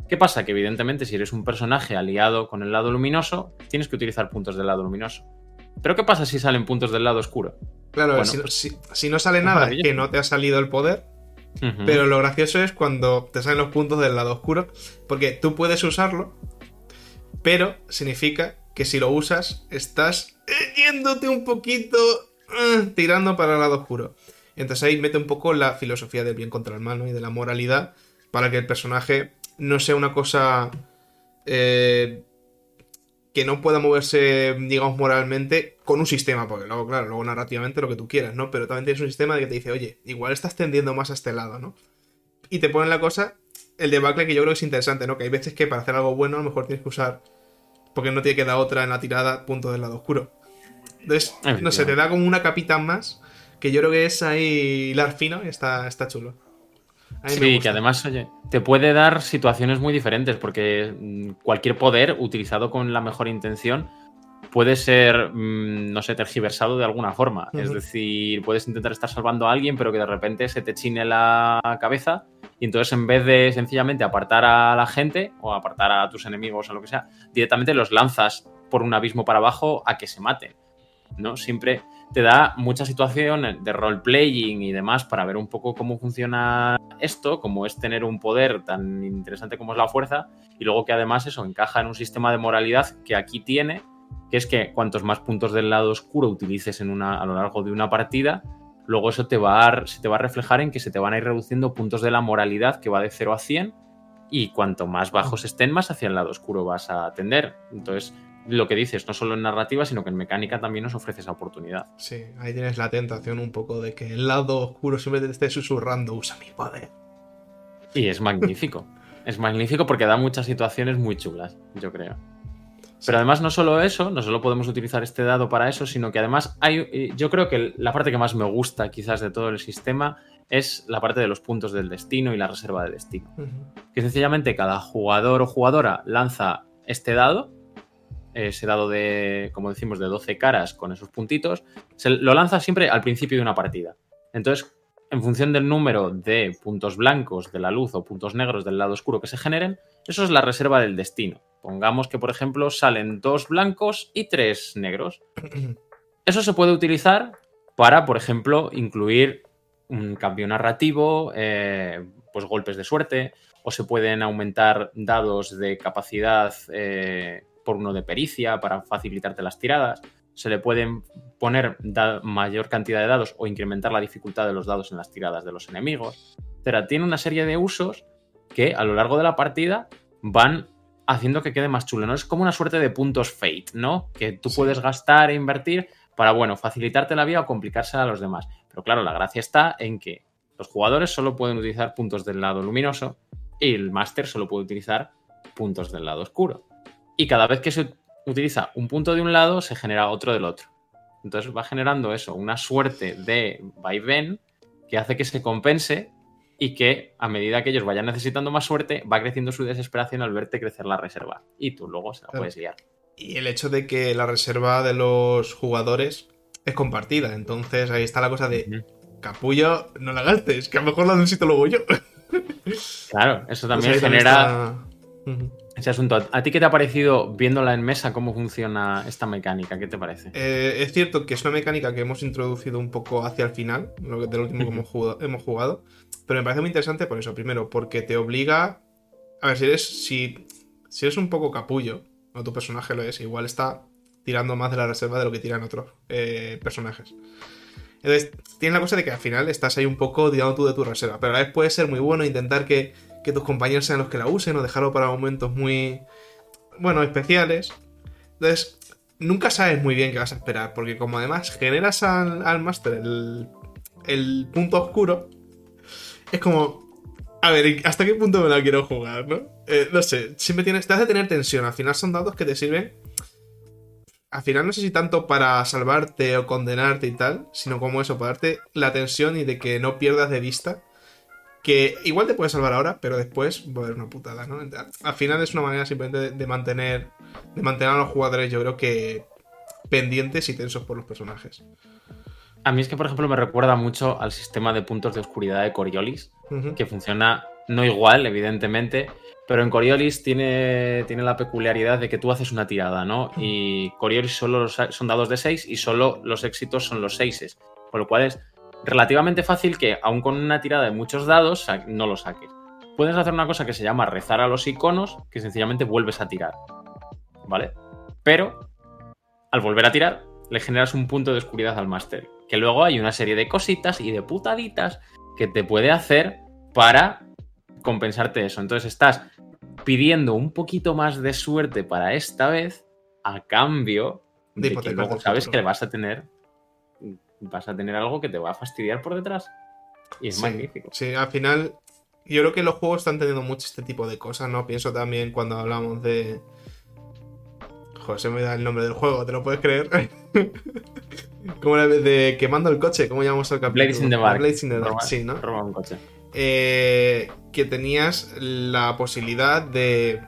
¿Qué pasa? Que evidentemente si eres un personaje aliado con el lado luminoso, tienes que utilizar puntos del lado luminoso. Pero ¿qué pasa si salen puntos del lado oscuro? Claro, si, no sale nada, que no te ha salido el poder. Pero lo gracioso es cuando te salen los puntos del lado oscuro, porque tú puedes usarlo pero significa que si lo usas, estás yéndote un poquito eh, tirando para el lado oscuro. Entonces ahí mete un poco la filosofía del bien contra el mal y de la moralidad para que el personaje no sea una cosa eh, que no pueda moverse, digamos, moralmente con un sistema, porque luego, claro, luego narrativamente lo que tú quieras, ¿no? Pero también tienes un sistema que te dice, oye, igual estás tendiendo más a este lado, ¿no? Y te ponen la cosa, el debacle que yo creo que es interesante, ¿no? Que hay veces que para hacer algo bueno a lo mejor tienes que usar porque no tiene que dar otra en la tirada punto del lado oscuro. Entonces, no sé, te da como una capita más, que yo creo que es ahí hilar fino y está, está chulo. Sí, que además, oye, te puede dar situaciones muy diferentes, porque mm, cualquier poder utilizado con la mejor intención puede ser, mm, no sé, tergiversado de alguna forma. Es decir, puedes intentar estar salvando a alguien, pero que de repente se te chine la cabeza y entonces en vez de sencillamente apartar a la gente o apartar a tus enemigos o lo que sea, directamente los lanzas por un abismo para abajo a que se maten. ¿no? Siempre te da mucha situación de role-playing y demás para ver un poco cómo funciona esto, cómo es tener un poder tan interesante como es la fuerza, y luego que además eso encaja en un sistema de moralidad que aquí tiene, que es que cuantos más puntos del lado oscuro utilices en una, a lo largo de una partida, luego eso te va a, se te va a reflejar en que se te van a ir reduciendo puntos de la moralidad que va de 0 a 100 y cuanto más bajos estén, más hacia el lado oscuro vas a tender. Entonces, lo que dices, no solo en narrativa, sino que en mecánica también nos ofrece esa oportunidad. Sí, ahí tienes la tentación un poco de que el lado oscuro siempre te esté susurrando, usa mi poder. Y es magnífico. es magnífico porque da muchas situaciones muy chulas, yo creo. Pero además no solo eso, no solo podemos utilizar este dado para eso, sino que además hay, yo creo que la parte que más me gusta quizás de todo el sistema es la parte de los puntos del destino y la reserva de destino. Que sencillamente cada jugador o jugadora lanza este dado, ese dado de, como decimos, de 12 caras con esos puntitos, se lo lanza siempre al principio de una partida. Entonces, en función del número de puntos blancos de la luz o puntos negros del lado oscuro que se generen, eso es la reserva del destino. Pongamos que, por ejemplo, salen dos blancos y tres negros. Eso se puede utilizar para, por ejemplo, incluir un cambio narrativo, eh, pues golpes de suerte, o se pueden aumentar dados de capacidad eh, por uno de pericia para facilitarte las tiradas. Se le pueden poner mayor cantidad de dados o incrementar la dificultad de los dados en las tiradas de los enemigos. Pero tiene una serie de usos que a lo largo de la partida van haciendo que quede más chulo, ¿no? Es como una suerte de puntos fate, ¿no? Que tú puedes gastar e invertir para, bueno, facilitarte la vida o complicarse a los demás. Pero claro, la gracia está en que los jugadores solo pueden utilizar puntos del lado luminoso y el máster solo puede utilizar puntos del lado oscuro. Y cada vez que se utiliza un punto de un lado, se genera otro del otro. Entonces va generando eso, una suerte de vaivén que hace que se compense y que a medida que ellos vayan necesitando más suerte, va creciendo su desesperación al verte crecer la reserva. Y tú luego se la puedes guiar. Y el hecho de que la reserva de los jugadores es compartida. Entonces ahí está la cosa de capullo, no la gastes, que a lo mejor la necesito luego yo. Claro, eso también genera ese asunto. ¿A ti qué te ha parecido viéndola en mesa cómo funciona esta mecánica? ¿Qué te parece? Eh, es cierto que es una mecánica que hemos introducido un poco hacia el final, lo del último que hemos jugado, pero me parece muy interesante por eso. Primero, porque te obliga. A ver, si eres, si, si eres un poco capullo, o tu personaje lo es, igual está tirando más de la reserva de lo que tiran otros eh, personajes. Entonces, tiene la cosa de que al final estás ahí un poco tirando tú de tu reserva, pero a la vez puede ser muy bueno intentar que, que tus compañeros sean los que la usen o dejarlo para momentos muy, bueno, especiales. Entonces, nunca sabes muy bien qué vas a esperar, porque como además generas al, al máster el, el punto oscuro, es como, a ver, ¿hasta qué punto me la quiero jugar, no? Eh, no sé, siempre tienes, te hace tener tensión. Al final son dados que te sirven. Al final no sé si tanto para salvarte o condenarte y tal, sino como eso, para darte la tensión y de que no pierdas de vista. Que igual te puede salvar ahora, pero después va a haber una putada, ¿no? Al final es una manera simplemente de, mantener. De mantener a los jugadores, yo creo que. pendientes y tensos por los personajes. A mí es que, por ejemplo, me recuerda mucho al sistema de puntos de oscuridad de Coriolis, que funciona no igual, evidentemente, pero en Coriolis tiene, tiene la peculiaridad de que tú haces una tirada, ¿no? Y Coriolis solo son dados de 6 y solo los éxitos son los 6, con lo cual es relativamente fácil que, aun con una tirada de muchos dados, no lo saques. Puedes hacer una cosa que se llama rezar a los iconos, que sencillamente vuelves a tirar, ¿vale? Pero, al volver a tirar, le generas un punto de oscuridad al máster que luego hay una serie de cositas y de putaditas que te puede hacer para compensarte eso. Entonces estás pidiendo un poquito más de suerte para esta vez a cambio de, que luego sabes que vas a tener vas a tener algo que te va a fastidiar por detrás. Y es magnífico. Sí, al final yo creo que los juegos están teniendo mucho este tipo de cosas, ¿no? Pienso también cuando hablamos de... Joder, se me da el nombre del juego, ¿te lo puedes creer? Como de quemando el coche, ¿cómo llamamos al capítulo? Blades in the Dark. Blades in the Dark, sí, ¿no? Roba un coche. eh, que tenías la posibilidad de,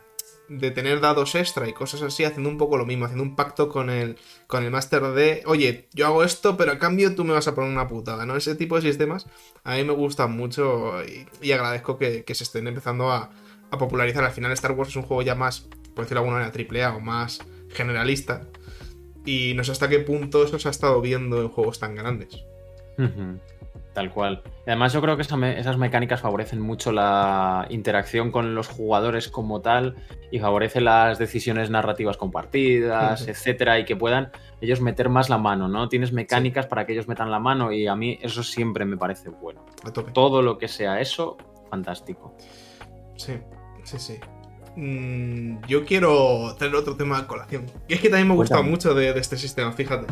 de tener dados extra y cosas así, haciendo un poco lo mismo, haciendo un pacto con el, con el máster de, oye, yo hago esto, pero a cambio tú me vas a poner una putada, ¿no? Ese tipo de sistemas a mí me gustan mucho y, agradezco que, se estén empezando a, a, popularizar. Al final Star Wars es un juego ya más, por decirlo de alguna manera, triple A o más generalista. Y no sé hasta qué punto eso se ha estado viendo en juegos tan grandes. Tal cual. además yo creo que esas mecánicas favorecen mucho la interacción con los jugadores como tal y favorece las decisiones narrativas compartidas, etcétera, y que puedan ellos meter más la mano, ¿no? Tienes mecánicas para que ellos metan la mano y a mí eso siempre me parece bueno. Todo lo que sea eso, fantástico. Sí, sí, sí. Mm, yo quiero tener otro tema de colación. Y es que también me gusta mucho de este sistema, fíjate.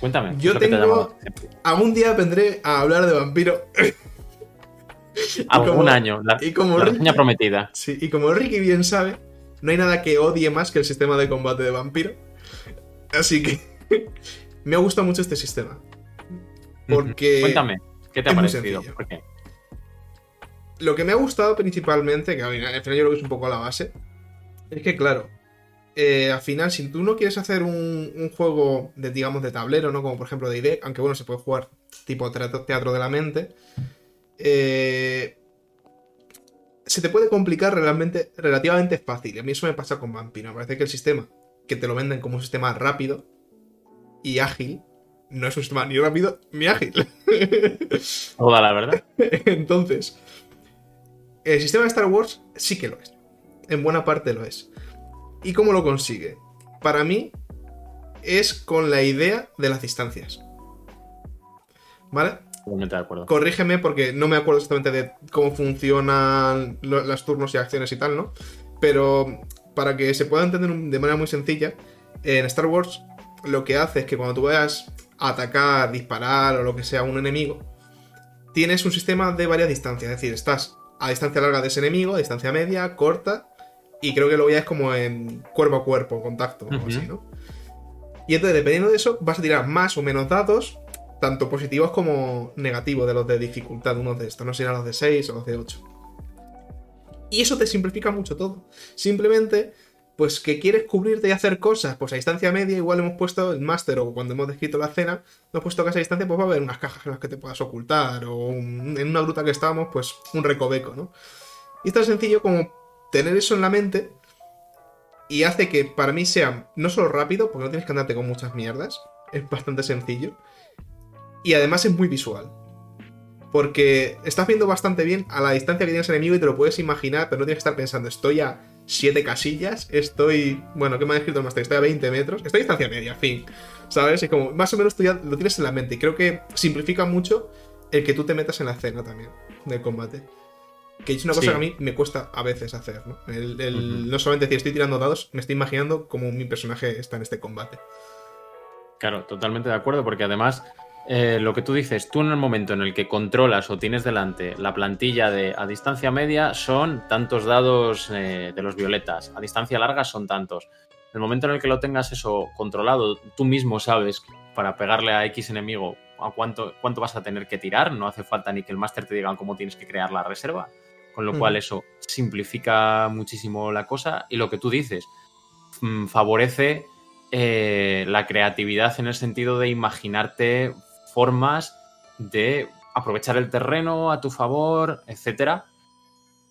Cuéntame. Yo tengo. Algún día vendré a hablar de vampiro. Algún año. La, y como prometida. Sí, y como Ricky bien sabe, no hay nada que odie más que el sistema de combate de vampiro. Así que. me ha gustado mucho este sistema. Porque. Cuéntame, ¿qué te ha parecido? ¿Por qué? Lo que me ha gustado principalmente, que al final yo creo que es un poco la base, es que, claro, eh, al final, si tú no quieres hacer un, juego de, digamos, de tablero, ¿no? Como por ejemplo de ID, aunque bueno, se puede jugar tipo teatro de la mente, eh, se te puede complicar realmente, relativamente fácil. Y a mí eso me pasa con Vampiro. Me parece que el sistema, que te lo venden como un sistema rápido y ágil, no es un sistema ni rápido ni ágil. Toda la verdad. Entonces, el sistema de Star Wars sí que lo es. En buena parte lo es. ¿Y cómo lo consigue? Para mí es con la idea de las distancias. ¿Vale? de acuerdo. Corrígeme porque no me acuerdo exactamente de cómo funcionan los turnos y acciones y tal, ¿no? Pero para que se pueda entender de manera muy sencilla, en Star Wars lo que hace es que cuando tú vayas a atacar, disparar o lo que sea a un enemigo, tienes un sistema de varias distancias. Es decir, estás a distancia larga de ese enemigo, a distancia media, corta y creo que lo es como en cuerpo a cuerpo, contacto, o así, ¿no? Y entonces, dependiendo de eso, vas a tirar más o menos dados, tanto positivos como negativos de los de dificultad, unos de estos, no serán los de 6 o los de 8. Y eso te simplifica mucho todo. Simplemente, pues que quieres cubrirte y hacer cosas, pues a distancia media, igual hemos puesto el máster o cuando hemos descrito la cena, hemos puesto que a esa distancia pues va a haber unas cajas en las que te puedas ocultar, o en una gruta que estábamos, pues un recoveco, ¿no? Y es tan sencillo como tener eso en la mente y hace que para mí sea no solo rápido, porque no tienes que andarte con muchas mierdas, es bastante sencillo, y además es muy visual. Porque estás viendo bastante bien a la distancia que tienes el enemigo y te lo puedes imaginar, pero no tienes que estar pensando, estoy a 7 casillas, estoy. Bueno, ¿qué me ha escrito el máster? Estoy a 20 metros, estoy a distancia media, fin. ¿Sabes? Y como más o menos tú ya lo tienes en la mente. Y creo que simplifica mucho el que tú te metas en la escena también del combate. Que es una cosa que a mí me cuesta a veces hacer, ¿no? El, No solamente decir estoy tirando dados, me estoy imaginando cómo mi personaje está en este combate. Claro, totalmente de acuerdo, porque además eh, lo que tú dices, tú en el momento en el que controlas o tienes delante la plantilla de a distancia media son tantos dados eh, de los violetas, a distancia larga son tantos. En el momento en el que lo tengas eso controlado, tú mismo sabes para pegarle a X enemigo a cuánto, cuánto vas a tener que tirar, no hace falta ni que el máster te diga cómo tienes que crear la reserva con lo cual eso simplifica muchísimo la cosa y lo que tú dices, mm, favorece eh, la creatividad en el sentido de imaginarte formas de aprovechar el terreno a tu favor, etcétera.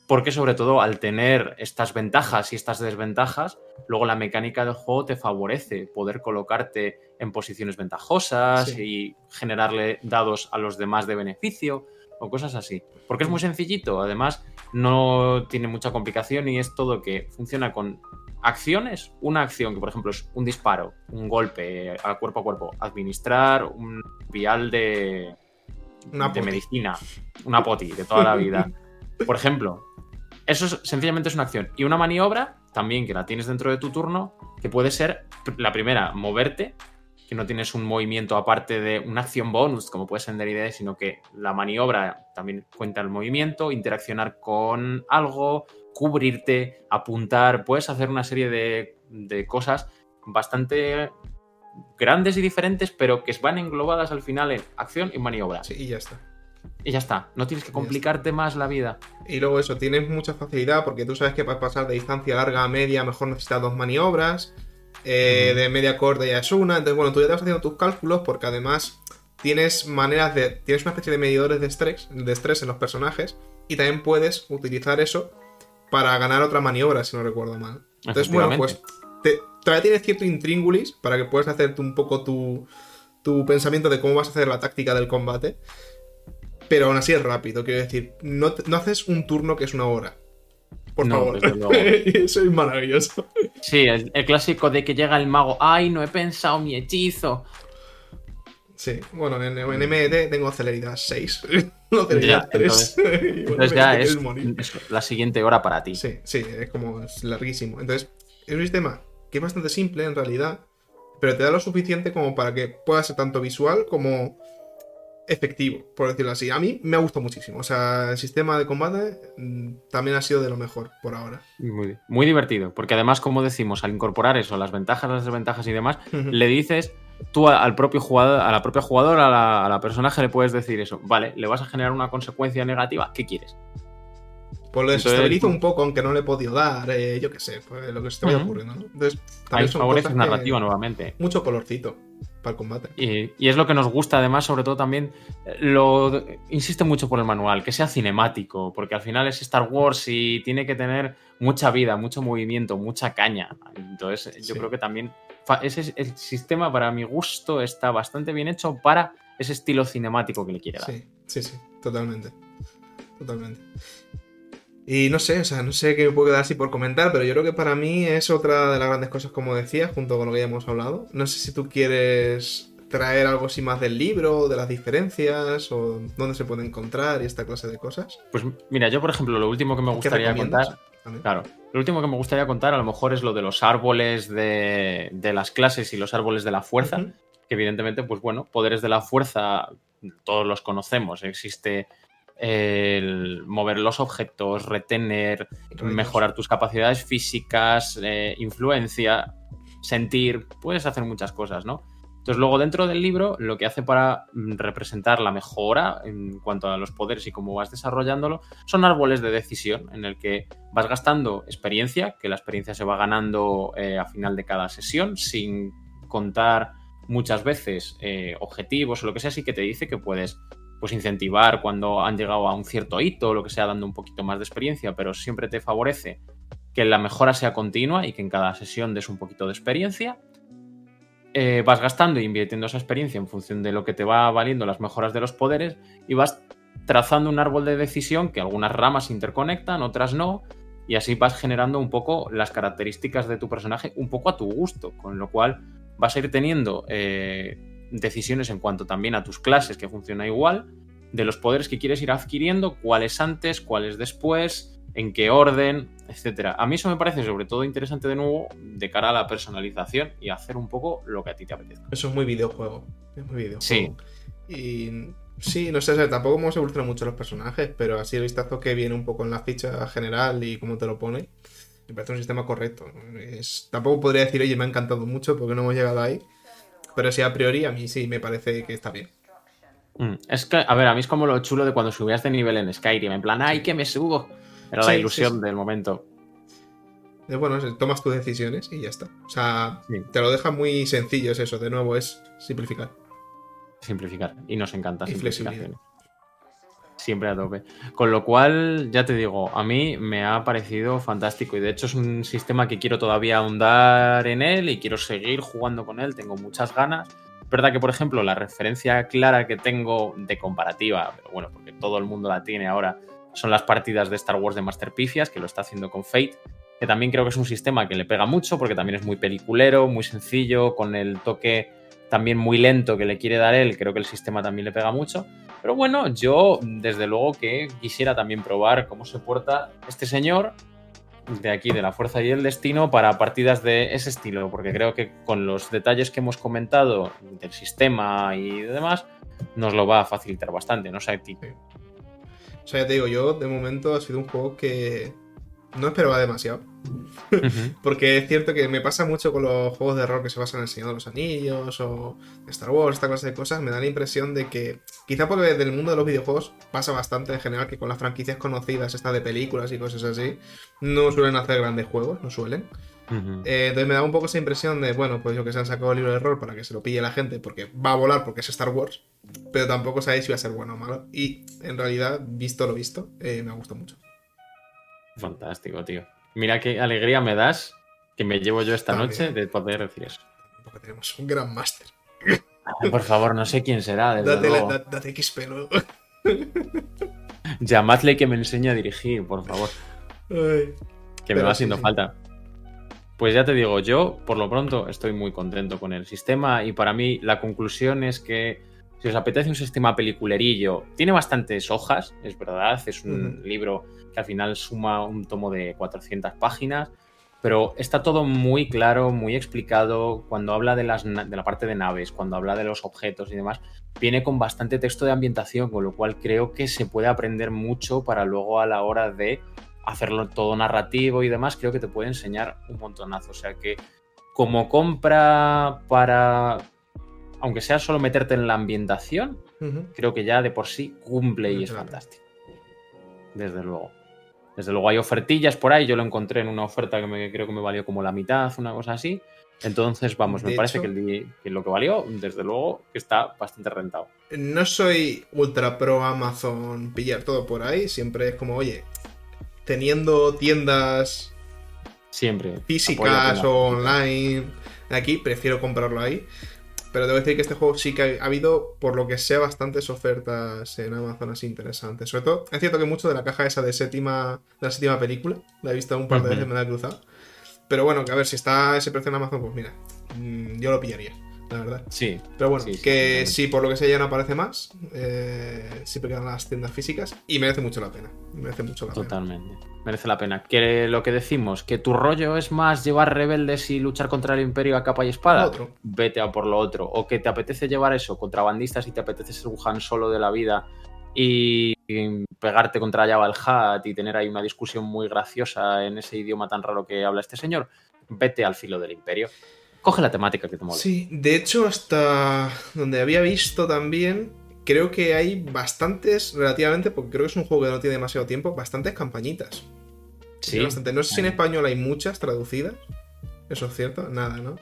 Porque sobre todo al tener estas ventajas y estas desventajas, luego la mecánica del juego te favorece poder colocarte en posiciones ventajosas y generarle dados a los demás de beneficio o cosas así. Porque es muy sencillito, además no tiene mucha complicación y es todo que funciona con acciones. Una acción que, por ejemplo, es un disparo, un golpe a cuerpo a cuerpo, administrar un vial de, de medicina, una poti de toda la vida. Por ejemplo, eso sencillamente es una acción. Y una maniobra, también que la tienes dentro de tu turno, que puede ser la primera, moverte que no tienes un movimiento aparte de una acción bonus, como puede ser en idea, sino que la maniobra también cuenta el movimiento, interaccionar con algo, cubrirte, apuntar, puedes hacer una serie de, cosas bastante grandes y diferentes, pero que van englobadas al final en acción y maniobra. Sí, y ya está. y ya está. No tienes que complicarte más la vida. Y luego eso, tienes mucha facilidad porque tú sabes que para pasar de distancia larga a media mejor necesitas dos maniobras. Eh, de media corta ya es una. Entonces, bueno, tú ya te vas haciendo tus cálculos porque además tienes maneras de. Tienes una especie de medidores de estrés, de estrés en los personajes. Y también puedes utilizar eso para ganar otra maniobra, si no recuerdo mal. Entonces, bueno, pues todavía tienes cierto intríngulis para que puedas hacerte un poco tu, tu pensamiento de cómo vas a hacer la táctica del combate. Pero aún así es rápido, quiero decir, no, no haces un turno que es una hora. Por favor. Eso es maravilloso. Sí, el, clásico de que llega el mago. ¡Ay, no he pensado mi hechizo! Sí, bueno, en, en MD tengo celeridad 6. no celeridad 3. Entonces, ya es, la siguiente hora para ti. Sí, sí, es como es larguísimo. Entonces, es un sistema que es bastante simple en realidad, pero te da lo suficiente como para que pueda ser tanto visual como efectivo, por decirlo así. A mí me ha gustado muchísimo. O sea, el sistema de combate mm, también ha sido de lo mejor por ahora. Muy, muy divertido, porque además, como decimos, al incorporar eso, las ventajas, las desventajas y demás, le dices tú al propio jugador, a la propia jugadora, a la, a la personaje le puedes decir eso. Vale, le vas a generar una consecuencia negativa. ¿Qué quieres? Pues lo un poco, aunque no le he podido dar, eh, yo qué sé, pues lo que se te vaya ocurriendo, ¿no? Entonces, también favorece narrativa nuevamente. Mucho colorcito para el combate. Y, es lo que nos gusta, además, sobre todo también, eh, lo insiste mucho por el manual, que sea cinemático, porque al final es Star Wars y tiene que tener mucha vida, mucho movimiento, mucha caña. Entonces, yo creo que también ese, el sistema, para mi gusto, está bastante bien hecho para ese estilo cinemático que le quiere dar. Sí, sí, sí, totalmente. Totalmente. Y no sé, o sea, no sé qué me puedo quedar así por comentar, pero yo creo que para mí es otra de las grandes cosas, como decía, junto con lo que ya hemos hablado. No sé si tú quieres traer algo así más del libro, de las diferencias, o dónde se puede encontrar y esta clase de cosas. Pues mira, yo por ejemplo, lo último que me gustaría contar. Claro, lo último que me gustaría contar a lo mejor es lo de los árboles de, de las clases y los árboles de la fuerza. Que evidentemente, pues bueno, poderes de la fuerza, todos los conocemos. Existe el mover los objetos, retener, mejorar tus capacidades físicas, eh, influencia, sentir, puedes hacer muchas cosas, ¿no? Entonces luego dentro del libro lo que hace para mm, representar la mejora en cuanto a los poderes y cómo vas desarrollándolo son árboles de decisión en el que vas gastando experiencia, que la experiencia se va ganando eh, a final de cada sesión sin contar muchas veces eh, objetivos o lo que sea, así que te dice que puedes pues incentivar cuando han llegado a un cierto hito, lo que sea, dando un poquito más de experiencia, pero siempre te favorece que la mejora sea continua y que en cada sesión des un poquito de experiencia. Eh, vas gastando e invirtiendo esa experiencia en función de lo que te va valiendo las mejoras de los poderes y vas trazando un árbol de decisión que algunas ramas interconectan, otras no, y así vas generando un poco las características de tu personaje un poco a tu gusto, con lo cual vas a ir teniendo eh, decisiones en cuanto también a tus clases, que funciona igual, de los poderes que quieres ir adquiriendo, cuáles antes, cuáles después, en qué orden, etcétera. A mí eso me parece sobre todo interesante de nuevo de cara a la personalización y hacer un poco lo que a ti te apetezca. Eso es muy videojuego. Es muy videojuego. Sí. Y sí, no sé, tampoco hemos evolucionado mucho los personajes, pero así el vistazo que viene un poco en la ficha general y cómo te lo pone, me parece un sistema correcto. Es, tampoco podría decir, oye, me ha encantado mucho porque no hemos llegado ahí. Pero sí, a priori, a mí sí me parece que está bien. Mm, es que, a ver, a mí es como lo chulo de cuando subías de nivel en Skyrim. En plan, ¡ay, que me subo! Era la ilusión del momento. Bueno, tomas tus decisiones y ya está. O sea, te lo deja muy sencillo, es eso. De nuevo, es simplificar. Simplificar. Y nos encanta y simplificación siempre a tope. Con lo cual, ya te digo, a mí me ha parecido fantástico y de hecho es un sistema que quiero todavía ahondar en él y quiero seguir jugando con él, tengo muchas ganas. Es verdad que, por ejemplo, la referencia clara que tengo de comparativa, pero bueno, porque todo el mundo la tiene ahora, son las partidas de Star Wars de Master Pifias, que lo está haciendo con Fate, que también creo que es un sistema que le pega mucho porque también es muy peliculero, muy sencillo, con el toque también muy lento que le quiere dar él, creo que el sistema también le pega mucho. Pero bueno, yo desde luego que quisiera también probar cómo se porta este señor de aquí, de la fuerza y el destino, para partidas de ese estilo, porque creo que con los detalles que hemos comentado del sistema y demás, nos lo va a facilitar bastante, no sé. O sea, ya te digo, yo de momento ha sido un juego que, no esperaba demasiado. Porque es cierto que me pasa mucho con los juegos de rol que se basan en el Señor de los Anillos o Star Wars, esta clase de cosas. Me da la impresión de que, quizá porque desde el mundo de los videojuegos pasa bastante en general que con las franquicias conocidas, esta de películas y cosas así, no suelen hacer grandes juegos, no suelen. Eh, entonces me da un poco esa impresión de, bueno, pues yo que se han sacado el libro de rol para que se lo pille la gente porque va a volar porque es Star Wars, pero tampoco sabéis si va a ser bueno o malo. Y en realidad, visto lo visto, eh, me gusta mucho. Fantástico, tío. Mira qué alegría me das que me llevo yo esta noche de poder decir eso. Porque tenemos un gran máster. Por favor, no sé quién será. Date, date XP luego. Llamadle que me enseñe a dirigir, por favor. que me va haciendo falta. Pues ya te digo, yo por lo pronto estoy muy contento con el sistema y para mí la conclusión es que si os apetece un sistema peliculerillo, tiene bastantes hojas, es verdad, es un libro que al final suma un tomo de 400 páginas, pero está todo muy claro, muy explicado. Cuando habla de, las, de la parte de naves, cuando habla de los objetos y demás, viene con bastante texto de ambientación, con lo cual creo que se puede aprender mucho para luego a la hora de hacerlo todo narrativo y demás, creo que te puede enseñar un montonazo. O sea que como compra para, aunque sea solo meterte en la ambientación, creo que ya de por sí cumple y es fantástico. Desde luego. Desde luego hay ofertillas por ahí, yo lo encontré en una oferta que me, creo que me valió como la mitad, una cosa así. Entonces, vamos, me parece que, que, lo que valió, desde luego, está bastante rentado. No soy ultra pro Amazon pillar todo por ahí, siempre es como, oye, teniendo tiendas siempre físicas o online aquí, prefiero comprarlo ahí. Pero debo decir que este juego sí que ha, habido, por lo que sea, bastantes ofertas en Amazon así interesantes. Sobre todo, es cierto que mucho de la caja esa de séptima, de la séptima película, la he visto un par de veces, me la he cruzado. Pero bueno, que a ver, si está ese precio en Amazon, pues mira, mm, yo lo pillaría la verdad. Sí. Pero bueno, que si por lo que sea ya no aparece más, eh, siempre quedan las tiendas físicas y merece mucho la pena. Merece mucho la Totalmente. Merece la pena. Que lo que decimos, que tu rollo es más llevar rebeldes y luchar contra el imperio a capa y espada, vete a por lo otro. O que te apetece llevar eso, contrabandistas y te apetece ser un Han solo de la vida y pegarte contra Java el Hat y tener ahí una discusión muy graciosa en ese idioma tan raro que habla este señor, vete al filo del imperio coge la temática que te mola. Sí, de hecho, hasta donde había visto también, creo que hay bastantes, relativamente, porque creo que es un juego que no tiene demasiado tiempo, bastantes campañitas. Sí. Bastante. No sé si en español hay muchas traducidas. Eso es cierto, nada, ¿no?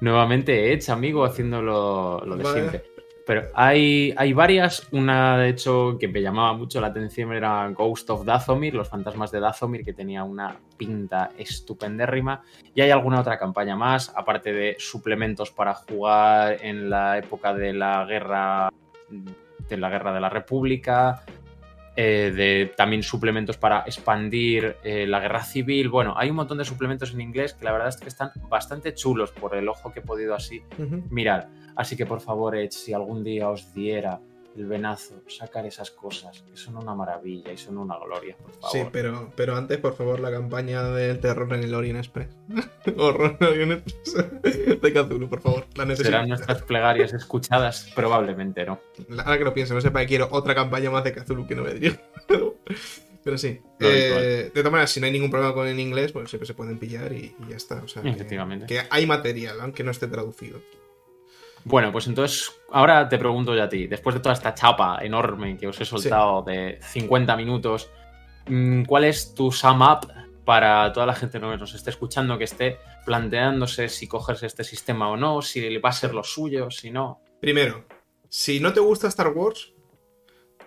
Nuevamente Edge, amigo, haciendo lo, de siempre. Pero hay, hay varias. Una, de hecho, que me llamaba mucho la atención era Ghost of Dathomir, los fantasmas de Dathomir, que tenía una pinta estupendérrima. Y hay alguna otra campaña más, aparte de suplementos para jugar en la época de la guerra de la guerra de la República. Eh, de también suplementos para expandir eh, la guerra civil. Bueno, hay un montón de suplementos en inglés que la verdad es que están bastante chulos por el ojo que he podido así mirar. Así que por favor, Edge, si algún día os diera el venazo sacar esas cosas, que son una maravilla y son una gloria, por favor. Sí, pero, pero antes, por favor, la campaña del terror en el Orient Express. Horror en el Orient Express de Cthulhu, por favor. La necesito. ¿Serán nuestras plegarias escuchadas? Probablemente no. Ahora que lo pienso, no sepa que quiero otra campaña más de Cthulhu que no me diría. Pero sí. Eh, de todas maneras, si no hay ningún problema con el inglés, pues siempre se pueden pillar y, ya está. O sea, Efectivamente. que hay material, aunque no esté traducido. Bueno, pues entonces, ahora te pregunto yo a ti, después de toda esta chapa enorme que os he soltado de 50 minutos, mm, ¿cuál es tu sum up para toda la gente que nos esté escuchando, que esté planteándose si cogerse este sistema o no, si va a ser lo suyo, si no? Primero, si no te gusta Star Wars,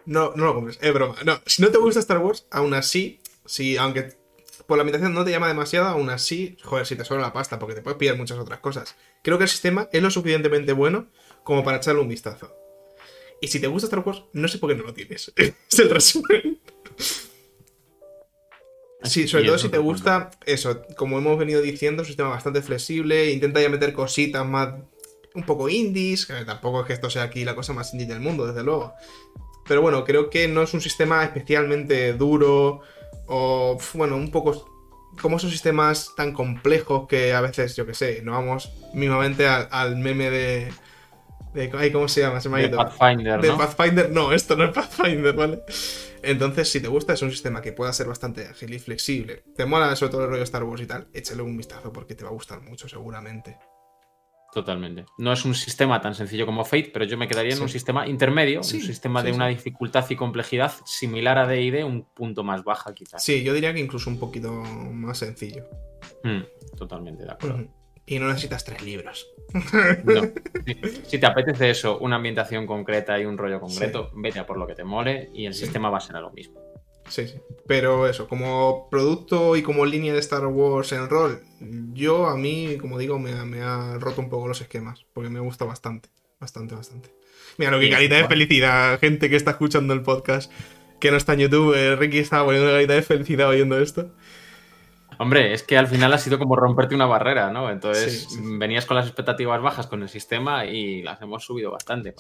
no, no lo compres, es broma. No, si no te gusta Star Wars, aún así, si, aunque por la ambientación no te llama demasiado, aún así, joder, si te sobra la pasta, porque te puedes pillar muchas otras cosas. Creo que el sistema es lo suficientemente bueno como para echarle un vistazo. Y si te gusta Star Wars, no sé por qué no lo tienes. es el resumen. Sí, sobre todo si te gusta eso, como hemos venido diciendo, es un sistema bastante flexible, intenta ya meter cositas más un poco indies, que tampoco es que esto sea aquí la cosa más indie del mundo, desde luego. Pero bueno, creo que no es un sistema especialmente duro o, bueno, un poco como esos sistemas tan complejos que a veces, yo que sé, no vamos mismamente al, meme de, de. ¿Cómo se llama? Se me ha ido. De Pathfinder. De Pathfinder, no, esto no es Pathfinder, ¿vale? Entonces, si te gusta, es un sistema que pueda ser bastante ágil y flexible. Te mola sobre todo el rollo Star Wars y tal, échale un vistazo porque te va a gustar mucho, seguramente. Totalmente. No es un sistema tan sencillo como Fate, pero yo me quedaría en un sistema intermedio, un sistema de una dificultad y complejidad similar a DD, un punto más baja quizás. Sí, yo diría que incluso un poquito más sencillo. Mm, totalmente de acuerdo. Y no necesitas tres libros. No. Si, te apetece eso, una ambientación concreta y un rollo concreto, vete a por lo que te mole y el sistema va a ser lo mismo. Sí, sí. Pero eso, como producto y como línea de Star Wars en rol, yo a mí, como digo, me, ha roto un poco los esquemas, porque me gusta bastante, bastante, bastante. Mira, lo que carita de felicidad, gente que está escuchando el podcast, que no está en YouTube, eh, Ricky estaba poniendo carita de felicidad oyendo esto. Hombre, es que al final ha sido como romperte una barrera, ¿no? Entonces venías con las expectativas bajas con el sistema y las hemos subido bastante.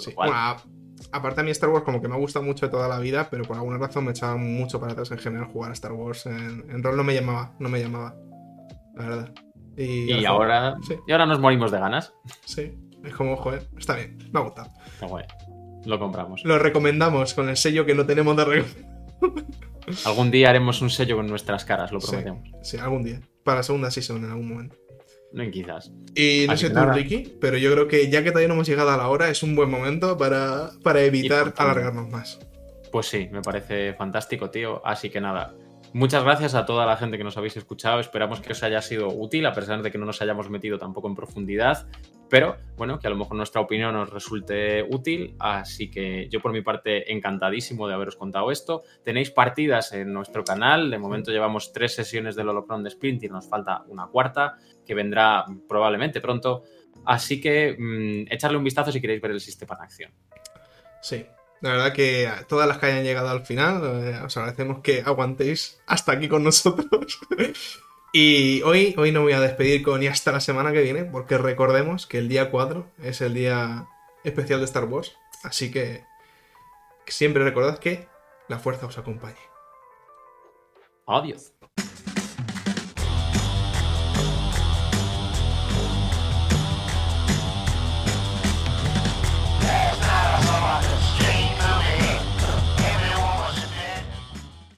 Aparte a mí Star Wars como que me ha gustado mucho de toda la vida, pero por alguna razón me echaba mucho para atrás en general jugar a Star Wars. En, rol no me llamaba, no me llamaba. La verdad. Y, ahora, y ahora nos morimos de ganas. Sí, es como, joder, está bien, me ha gustado. Está guay. Lo compramos. Lo recomendamos con el sello que no tenemos de recomendar. Algún día haremos un sello con nuestras caras, lo prometemos. Sí, algún día. Para la segunda season en algún momento. No, quizás. Y no sé tú, Ricky, pero yo creo que ya que todavía no hemos llegado a la hora, es un buen momento para, para evitar alargarnos más. Pues sí, me parece fantástico, tío. Así que nada, Muchas gracias a toda la gente que nos habéis escuchado. Esperamos que os haya sido útil, a pesar de que no nos hayamos metido tampoco en profundidad. Pero bueno, que a lo mejor nuestra opinión os resulte útil. Así que yo por mi parte encantadísimo de haberos contado esto. Tenéis partidas en nuestro canal. De momento llevamos tres sesiones del Holocron de Sprint y nos falta una cuarta que vendrá probablemente pronto. Así que mm, echarle un vistazo si queréis ver el sistema en acción. Sí, la verdad que todas las que hayan llegado al final, eh, os agradecemos que aguantéis hasta aquí con nosotros. y hoy, hoy no voy a despedir con ni hasta la semana que viene, porque recordemos que el día 4 es el día especial de Star Wars. Así que siempre recordad que la fuerza os acompañe. Adiós.